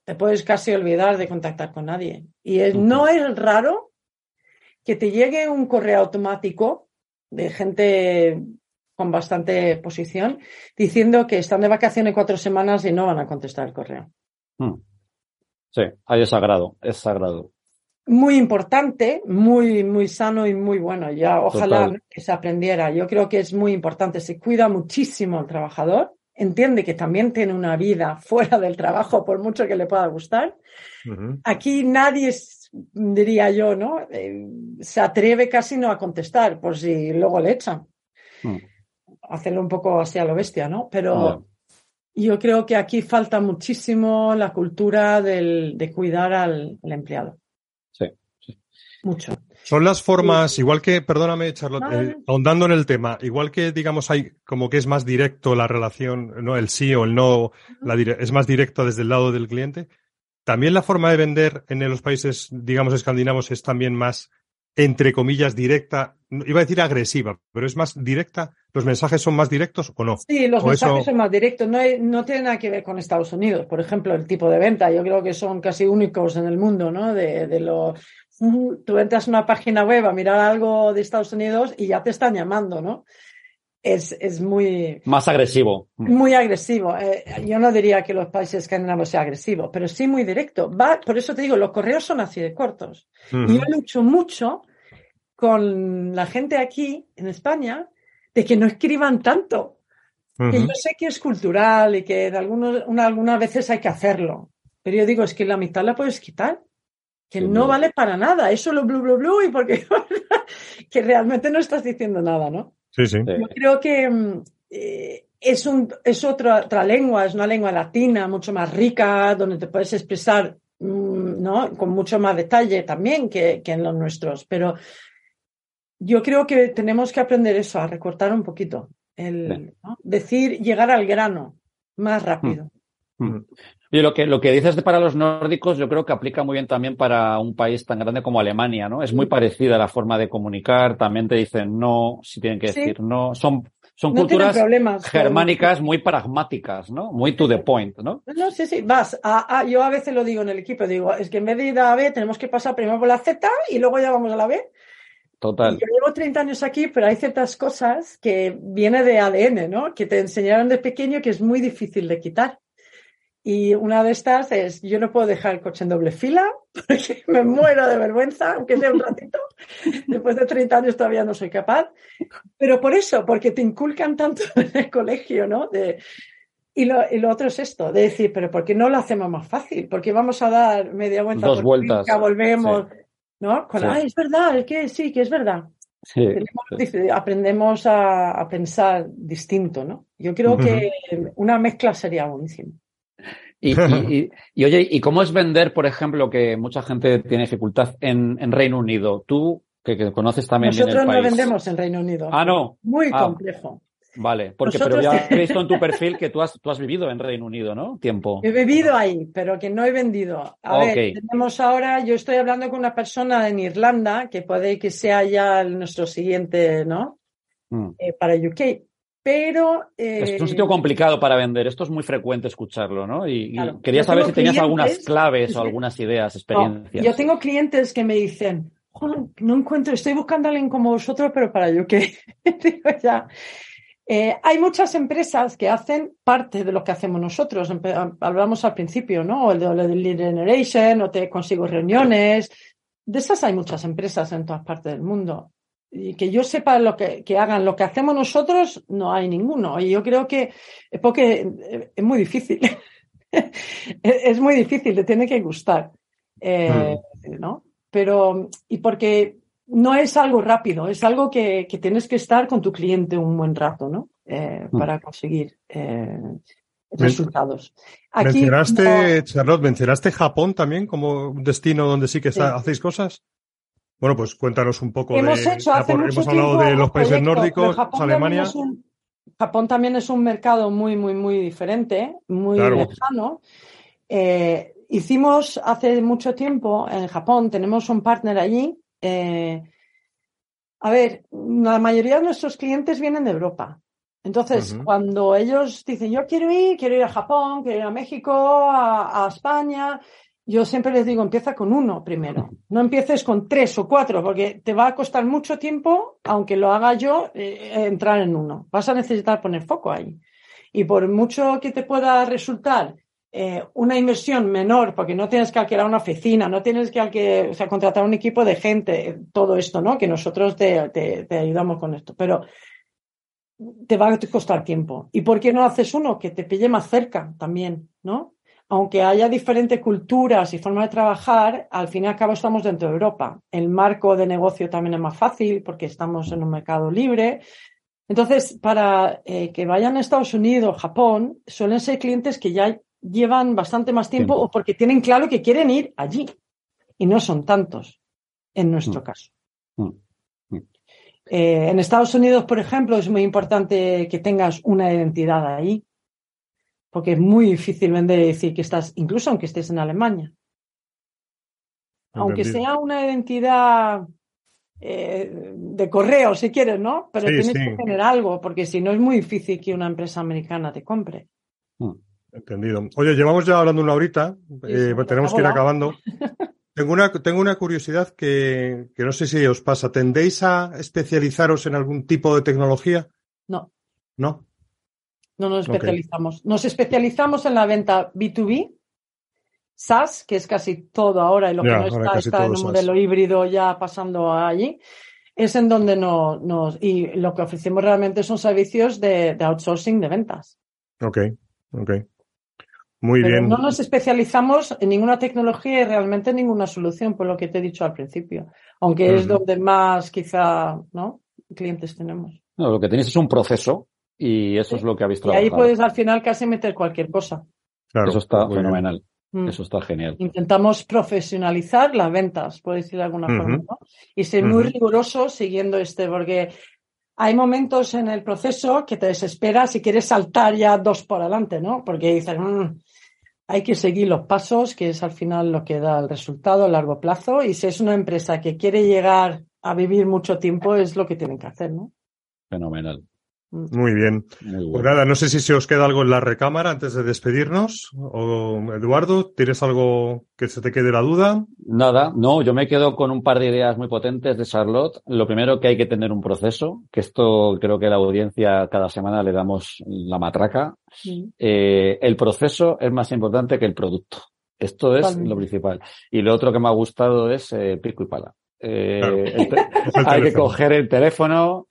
te puedes casi olvidar de contactar con nadie. Y es- no es raro que te llegue un correo automático de gente con bastante posición diciendo que están de vacaciones cuatro semanas y no van a contestar el correo. Mm. Sí, ahí es sagrado, es sagrado. muy importante, muy, muy sano y muy bueno. Ya ojalá Total. que se aprendiera. Yo creo que es muy importante. Se cuida muchísimo el trabajador. Entiende que también tiene una vida fuera del trabajo, por mucho que le pueda gustar. Aquí nadie, diría yo, ¿no? Eh, se atreve casi no a contestar, por si luego le echan. Mm. Hacerlo un poco así a lo bestia, ¿no? Pero yo creo que aquí falta muchísimo la cultura del- de cuidar al, al empleado. Sí. Mucho. Son las formas, igual que, perdóname, Charlotte, eh, ahondando en el tema, igual que, digamos, hay como que es más directo la relación, no el sí o el no, la es más directo desde el lado del cliente. También la forma de vender en los países, digamos, escandinavos es también más, entre comillas, directa. Iba a decir agresiva, pero es más directa. ¿Los mensajes son más directos o no? Sí, los mensajes eso- son más directos. No, hay- no tiene nada que ver con Estados Unidos. Por ejemplo, el tipo de venta. Yo creo que son casi únicos en el mundo, ¿no? De, de lo, tú entras a una página web a mirar algo de Estados Unidos y ya te están llamando, ¿no? Es, es muy, Más agresivo. Muy agresivo. Eh, yo no diría que los países escandinavos sea agresivo, pero sí muy directo. Va, por eso te digo, los correos son así de cortos. Ujú. Y yo lucho mucho con la gente aquí en España de que no escriban tanto. Que yo sé que es cultural y que en algunos, una- algunas veces hay que hacerlo. Pero yo digo, es que la mitad la puedes quitar. Que no vale para nada. Es solo blu, blu, blu y porque [laughs] que realmente no estás diciendo nada, ¿no? Sí, sí. Yo creo que mm, eh, es, un, es otra, otra lengua, es una lengua latina, mucho más rica, donde te puedes expresar mm, ¿no? con mucho más detalle también que, que en los nuestros. Pero yo creo que tenemos que aprender eso, a recortar un poquito. El. Decir, llegar al grano más rápido. Mm. Lo que, lo que dices de para los nórdicos, yo creo que aplica muy bien también para un país tan grande como Alemania, ¿no? Es muy parecida la forma de comunicar, también te dicen no, si tienen que Sí. decir no. Son, son No culturas germánicas muy pragmáticas, ¿no? Muy to the point, ¿no? No, sí, sí, vas. A, a- yo a veces lo digo en el equipo, digo, es que en vez de ir a B tenemos que pasar primero por la Z y luego ya vamos a la B. Total. Yo llevo 30 años aquí, pero hay ciertas cosas que viene de ADN, ¿no? Que te enseñaron de pequeño que es muy difícil de quitar. Y una de estas es, yo no puedo dejar el coche en doble fila porque [laughs] me muero de vergüenza, aunque sea un ratito. Después de 30 años todavía no soy capaz. Pero por eso, porque te inculcan tanto [laughs] en el colegio, ¿no? De, y, lo, y lo otro es esto, de decir, pero ¿por qué no lo hacemos más fácil? Porque vamos a dar media vuelta Dos por vueltas. finca, volvemos, ¿no? Con, Sí. ah, es verdad, es que sí, que es verdad. Sí. Tenemos- aprendemos a, a pensar distinto, ¿no? Yo creo que una mezcla sería buenísima. Y, y- [laughs] y- y, oye, ¿y cómo es vender, por ejemplo, que mucha gente tiene dificultad en, en Reino Unido? Tú, que, que conoces también Nosotros el no país. vendemos en Reino Unido. Ah, no. Muy Ah. complejo. Vale, porque Nosotros- pero ya he visto en tu [laughs] perfil que tú has, tú has vivido en Reino Unido, ¿no? Tiempo. He vivido ahí, pero que no he vendido. A ver, tenemos ahora, yo estoy hablando con una persona en Irlanda que puede que sea ya nuestro siguiente, ¿no? Mm. Eh, para UK. Pero. eh, Es un sitio complicado para vender. Esto es muy frecuente escucharlo, ¿no? Y, Claro. quería Yo saber si tenías algunas claves o algunas ideas, No, experiencias. yo tengo clientes que me dicen, "Juan, no encuentro, estoy buscando a alguien como vosotros, pero para UK. [laughs] Digo, ya. Eh, hay muchas empresas que hacen parte de lo que hacemos nosotros. Hablamos al principio, ¿no? O el de, lo de Lead Generation, o te consigo reuniones. De esas hay muchas empresas en todas partes del mundo. Y que yo sepa lo que, que hagan lo que hacemos nosotros, no hay ninguno. Y yo creo que es porque eh, es muy difícil. [laughs] es, muy difícil, te tiene que gustar. Eh, ¿no? Pero, y porque no es algo rápido, es algo que, que tienes que estar con tu cliente un buen rato, ¿no? Eh, Mm. para conseguir eh, resultados. mencionaste, Charlotte, mencionaste Japón también como un destino donde sí que está- Sí. hacéis cosas. Bueno, pues cuéntanos un poco hemos de. hecho hace mucho hemos hablado de los países nórdicos, Japón también Alemania. un- Japón también es un mercado muy, muy, muy diferente, muy Claro. lejano. Eh, hicimos hace mucho tiempo en Japón, tenemos un partner allí. eh, a ver, la mayoría de nuestros clientes vienen de Europa. Entonces, cuando ellos dicen, yo quiero ir, quiero ir a Japón, quiero ir a México, a, a España, yo siempre les digo, empieza con uno primero. No empieces con tres o cuatro, porque te va a costar mucho tiempo, aunque lo haga yo, eh, entrar en uno. Vas a necesitar poner foco ahí. Y por mucho que te pueda resultar eh, una inversión menor, porque no tienes que alquilar una oficina, no tienes que o sea, contratar un equipo de gente, todo esto, ¿no? Que nosotros te, te, te, ayudamos con esto, pero te va a costar tiempo. ¿Y por qué no haces uno que te pille más cerca también, ¿no? Aunque haya diferentes culturas y formas de trabajar, al fin y al cabo estamos dentro de Europa. El marco de negocio también es más fácil porque estamos en un mercado libre. Entonces, para eh, que vayan a Estados Unidos, Japón, suelen ser clientes que ya llevan bastante más tiempo o porque tienen claro que quieren ir allí. Y no son tantos, en nuestro mm. caso. Mm. Mm. Eh, en Estados Unidos, por ejemplo, es muy importante que tengas una identidad ahí, porque es muy difícil vender y decir que estás, incluso aunque estés en Alemania. Aunque sea una identidad eh, de correo, si quieres, ¿no? Pero tienes que tener algo, porque si no es muy difícil que una empresa americana te compre. Entendido. Oye, llevamos ya hablando una horita, eh, tenemos que ir acabando. [laughs] tengo, una, tengo una curiosidad que, que no sé si os pasa. ¿Tendéis a especializaros en algún tipo de tecnología? No. ¿No? No nos especializamos. Nos especializamos en la venta B2B, SaaS, que es casi todo ahora y lo que no está está en un modelo híbrido ya pasando allí. Es en donde no, nos. Y lo que ofrecemos realmente son servicios de, de outsourcing de ventas. Ok, ok. Muy bien. No nos especializamos en ninguna tecnología y realmente en ninguna solución, por lo que te he dicho al principio. Aunque es donde más quizá, ¿no? Clientes tenemos. No, lo que tenéis es un proceso y eso es lo que habéis trabajado. Y ahí puedes al final casi meter cualquier cosa. Claro, eso está fenomenal. Mm. Eso está genial. Intentamos profesionalizar las ventas, por decir de alguna forma, ¿no? Y ser muy rigurosos siguiendo este, porque hay momentos en el proceso que te desesperas y quieres saltar ya dos por adelante, ¿no? Porque dices, mm, hay que seguir los pasos, que es al final lo que da el resultado a largo plazo. Y si es una empresa que quiere llegar a vivir mucho tiempo, es lo que tienen que hacer, ¿no? Fenomenal. Mm. Muy bien. Pues nada, no sé si se os queda algo en la recámara antes de despedirnos. O Eduardo, ¿tienes algo que se te quede la duda? Nada, no, yo me quedo con un par de ideas muy potentes de Charlotte. Lo primero que hay que tener un proceso, que esto creo que la audiencia cada semana le damos la matraca. Eh, el proceso es más importante que el producto. Esto es lo principal. Y lo otro que me ha gustado es eh, pico y pala. Eh, [laughs] hay que coger el teléfono,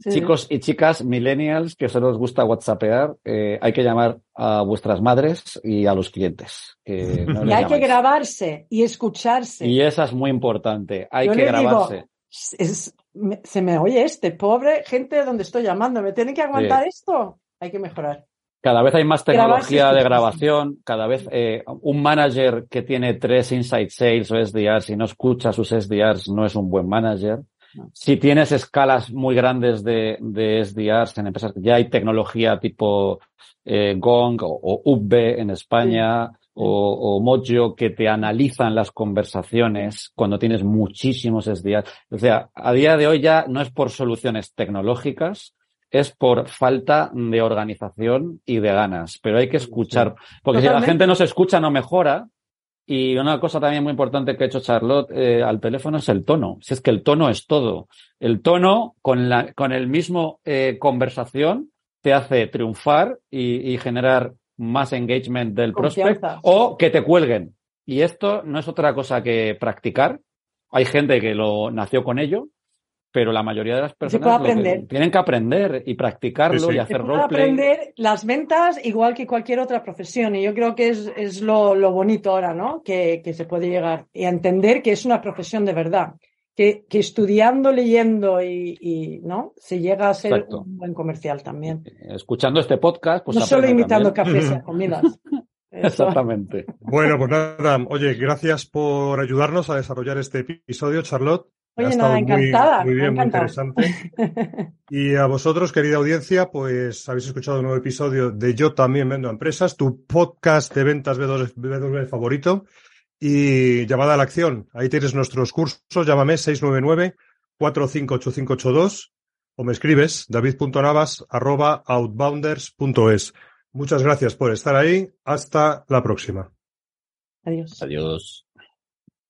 Chicos y chicas millennials que solo os gusta WhatsAppear, eh, hay que llamar a vuestras madres y a los clientes. [laughs] y hay que grabarse y escucharse. Y esa es muy importante. Hay que grabarse. se me oye este, pobre gente donde estoy llamando, ¿me tienen que aguantar esto? Hay que mejorar. Cada vez hay más tecnología de grabación, cada vez eh, un manager que tiene tres inside sales o SDRs y no escucha sus SDRs no es un buen manager. Si tienes escalas muy grandes de, de SDRs en empresas, ya hay tecnología tipo eh, Gong o, o en España o, o, Mojo que te analizan las conversaciones cuando tienes muchísimos SDRs. O sea, a día de hoy ya no es por soluciones tecnológicas, es por falta de organización y de ganas. Pero hay que escuchar, porque si la gente no se escucha, no mejora. Y una cosa también muy importante que ha hecho Charlotte eh, al teléfono es el tono. Si es que el tono es todo. El tono con, la, con el mismo eh, conversación te hace triunfar y, y, generar más engagement del prospect o que te cuelguen. Y esto no es otra cosa que practicar. Hay gente que lo nació con ello pero la mayoría de las personas tienen que aprender y practicarlo y hacer roleplay. aprender las ventas igual que cualquier otra profesión y yo creo que es, es lo, lo, bonito ahora, ¿no? Que, que, se puede llegar y a entender que es una profesión de verdad. Que, que estudiando, leyendo y, y, ¿no? Se llega a ser un buen comercial también. Escuchando este podcast, pues. No solo imitando cafés y comidas. [laughs] Exactamente. Bueno, pues nada, oye, gracias por ayudarnos a desarrollar este episodio, Charlotte. Oye, nada, encantada. Muy, bien, muy interesante. [laughs] Y a vosotros, querida audiencia, pues habéis escuchado un nuevo episodio de Yo también vendo empresas, tu podcast de ventas B2B favorito. Y llamada a la acción. Ahí tienes nuestros cursos. Llámame 699-458582 o me escribes david.navas.outbounders.es. Muchas gracias por estar ahí. Hasta la próxima. Adiós. Adiós.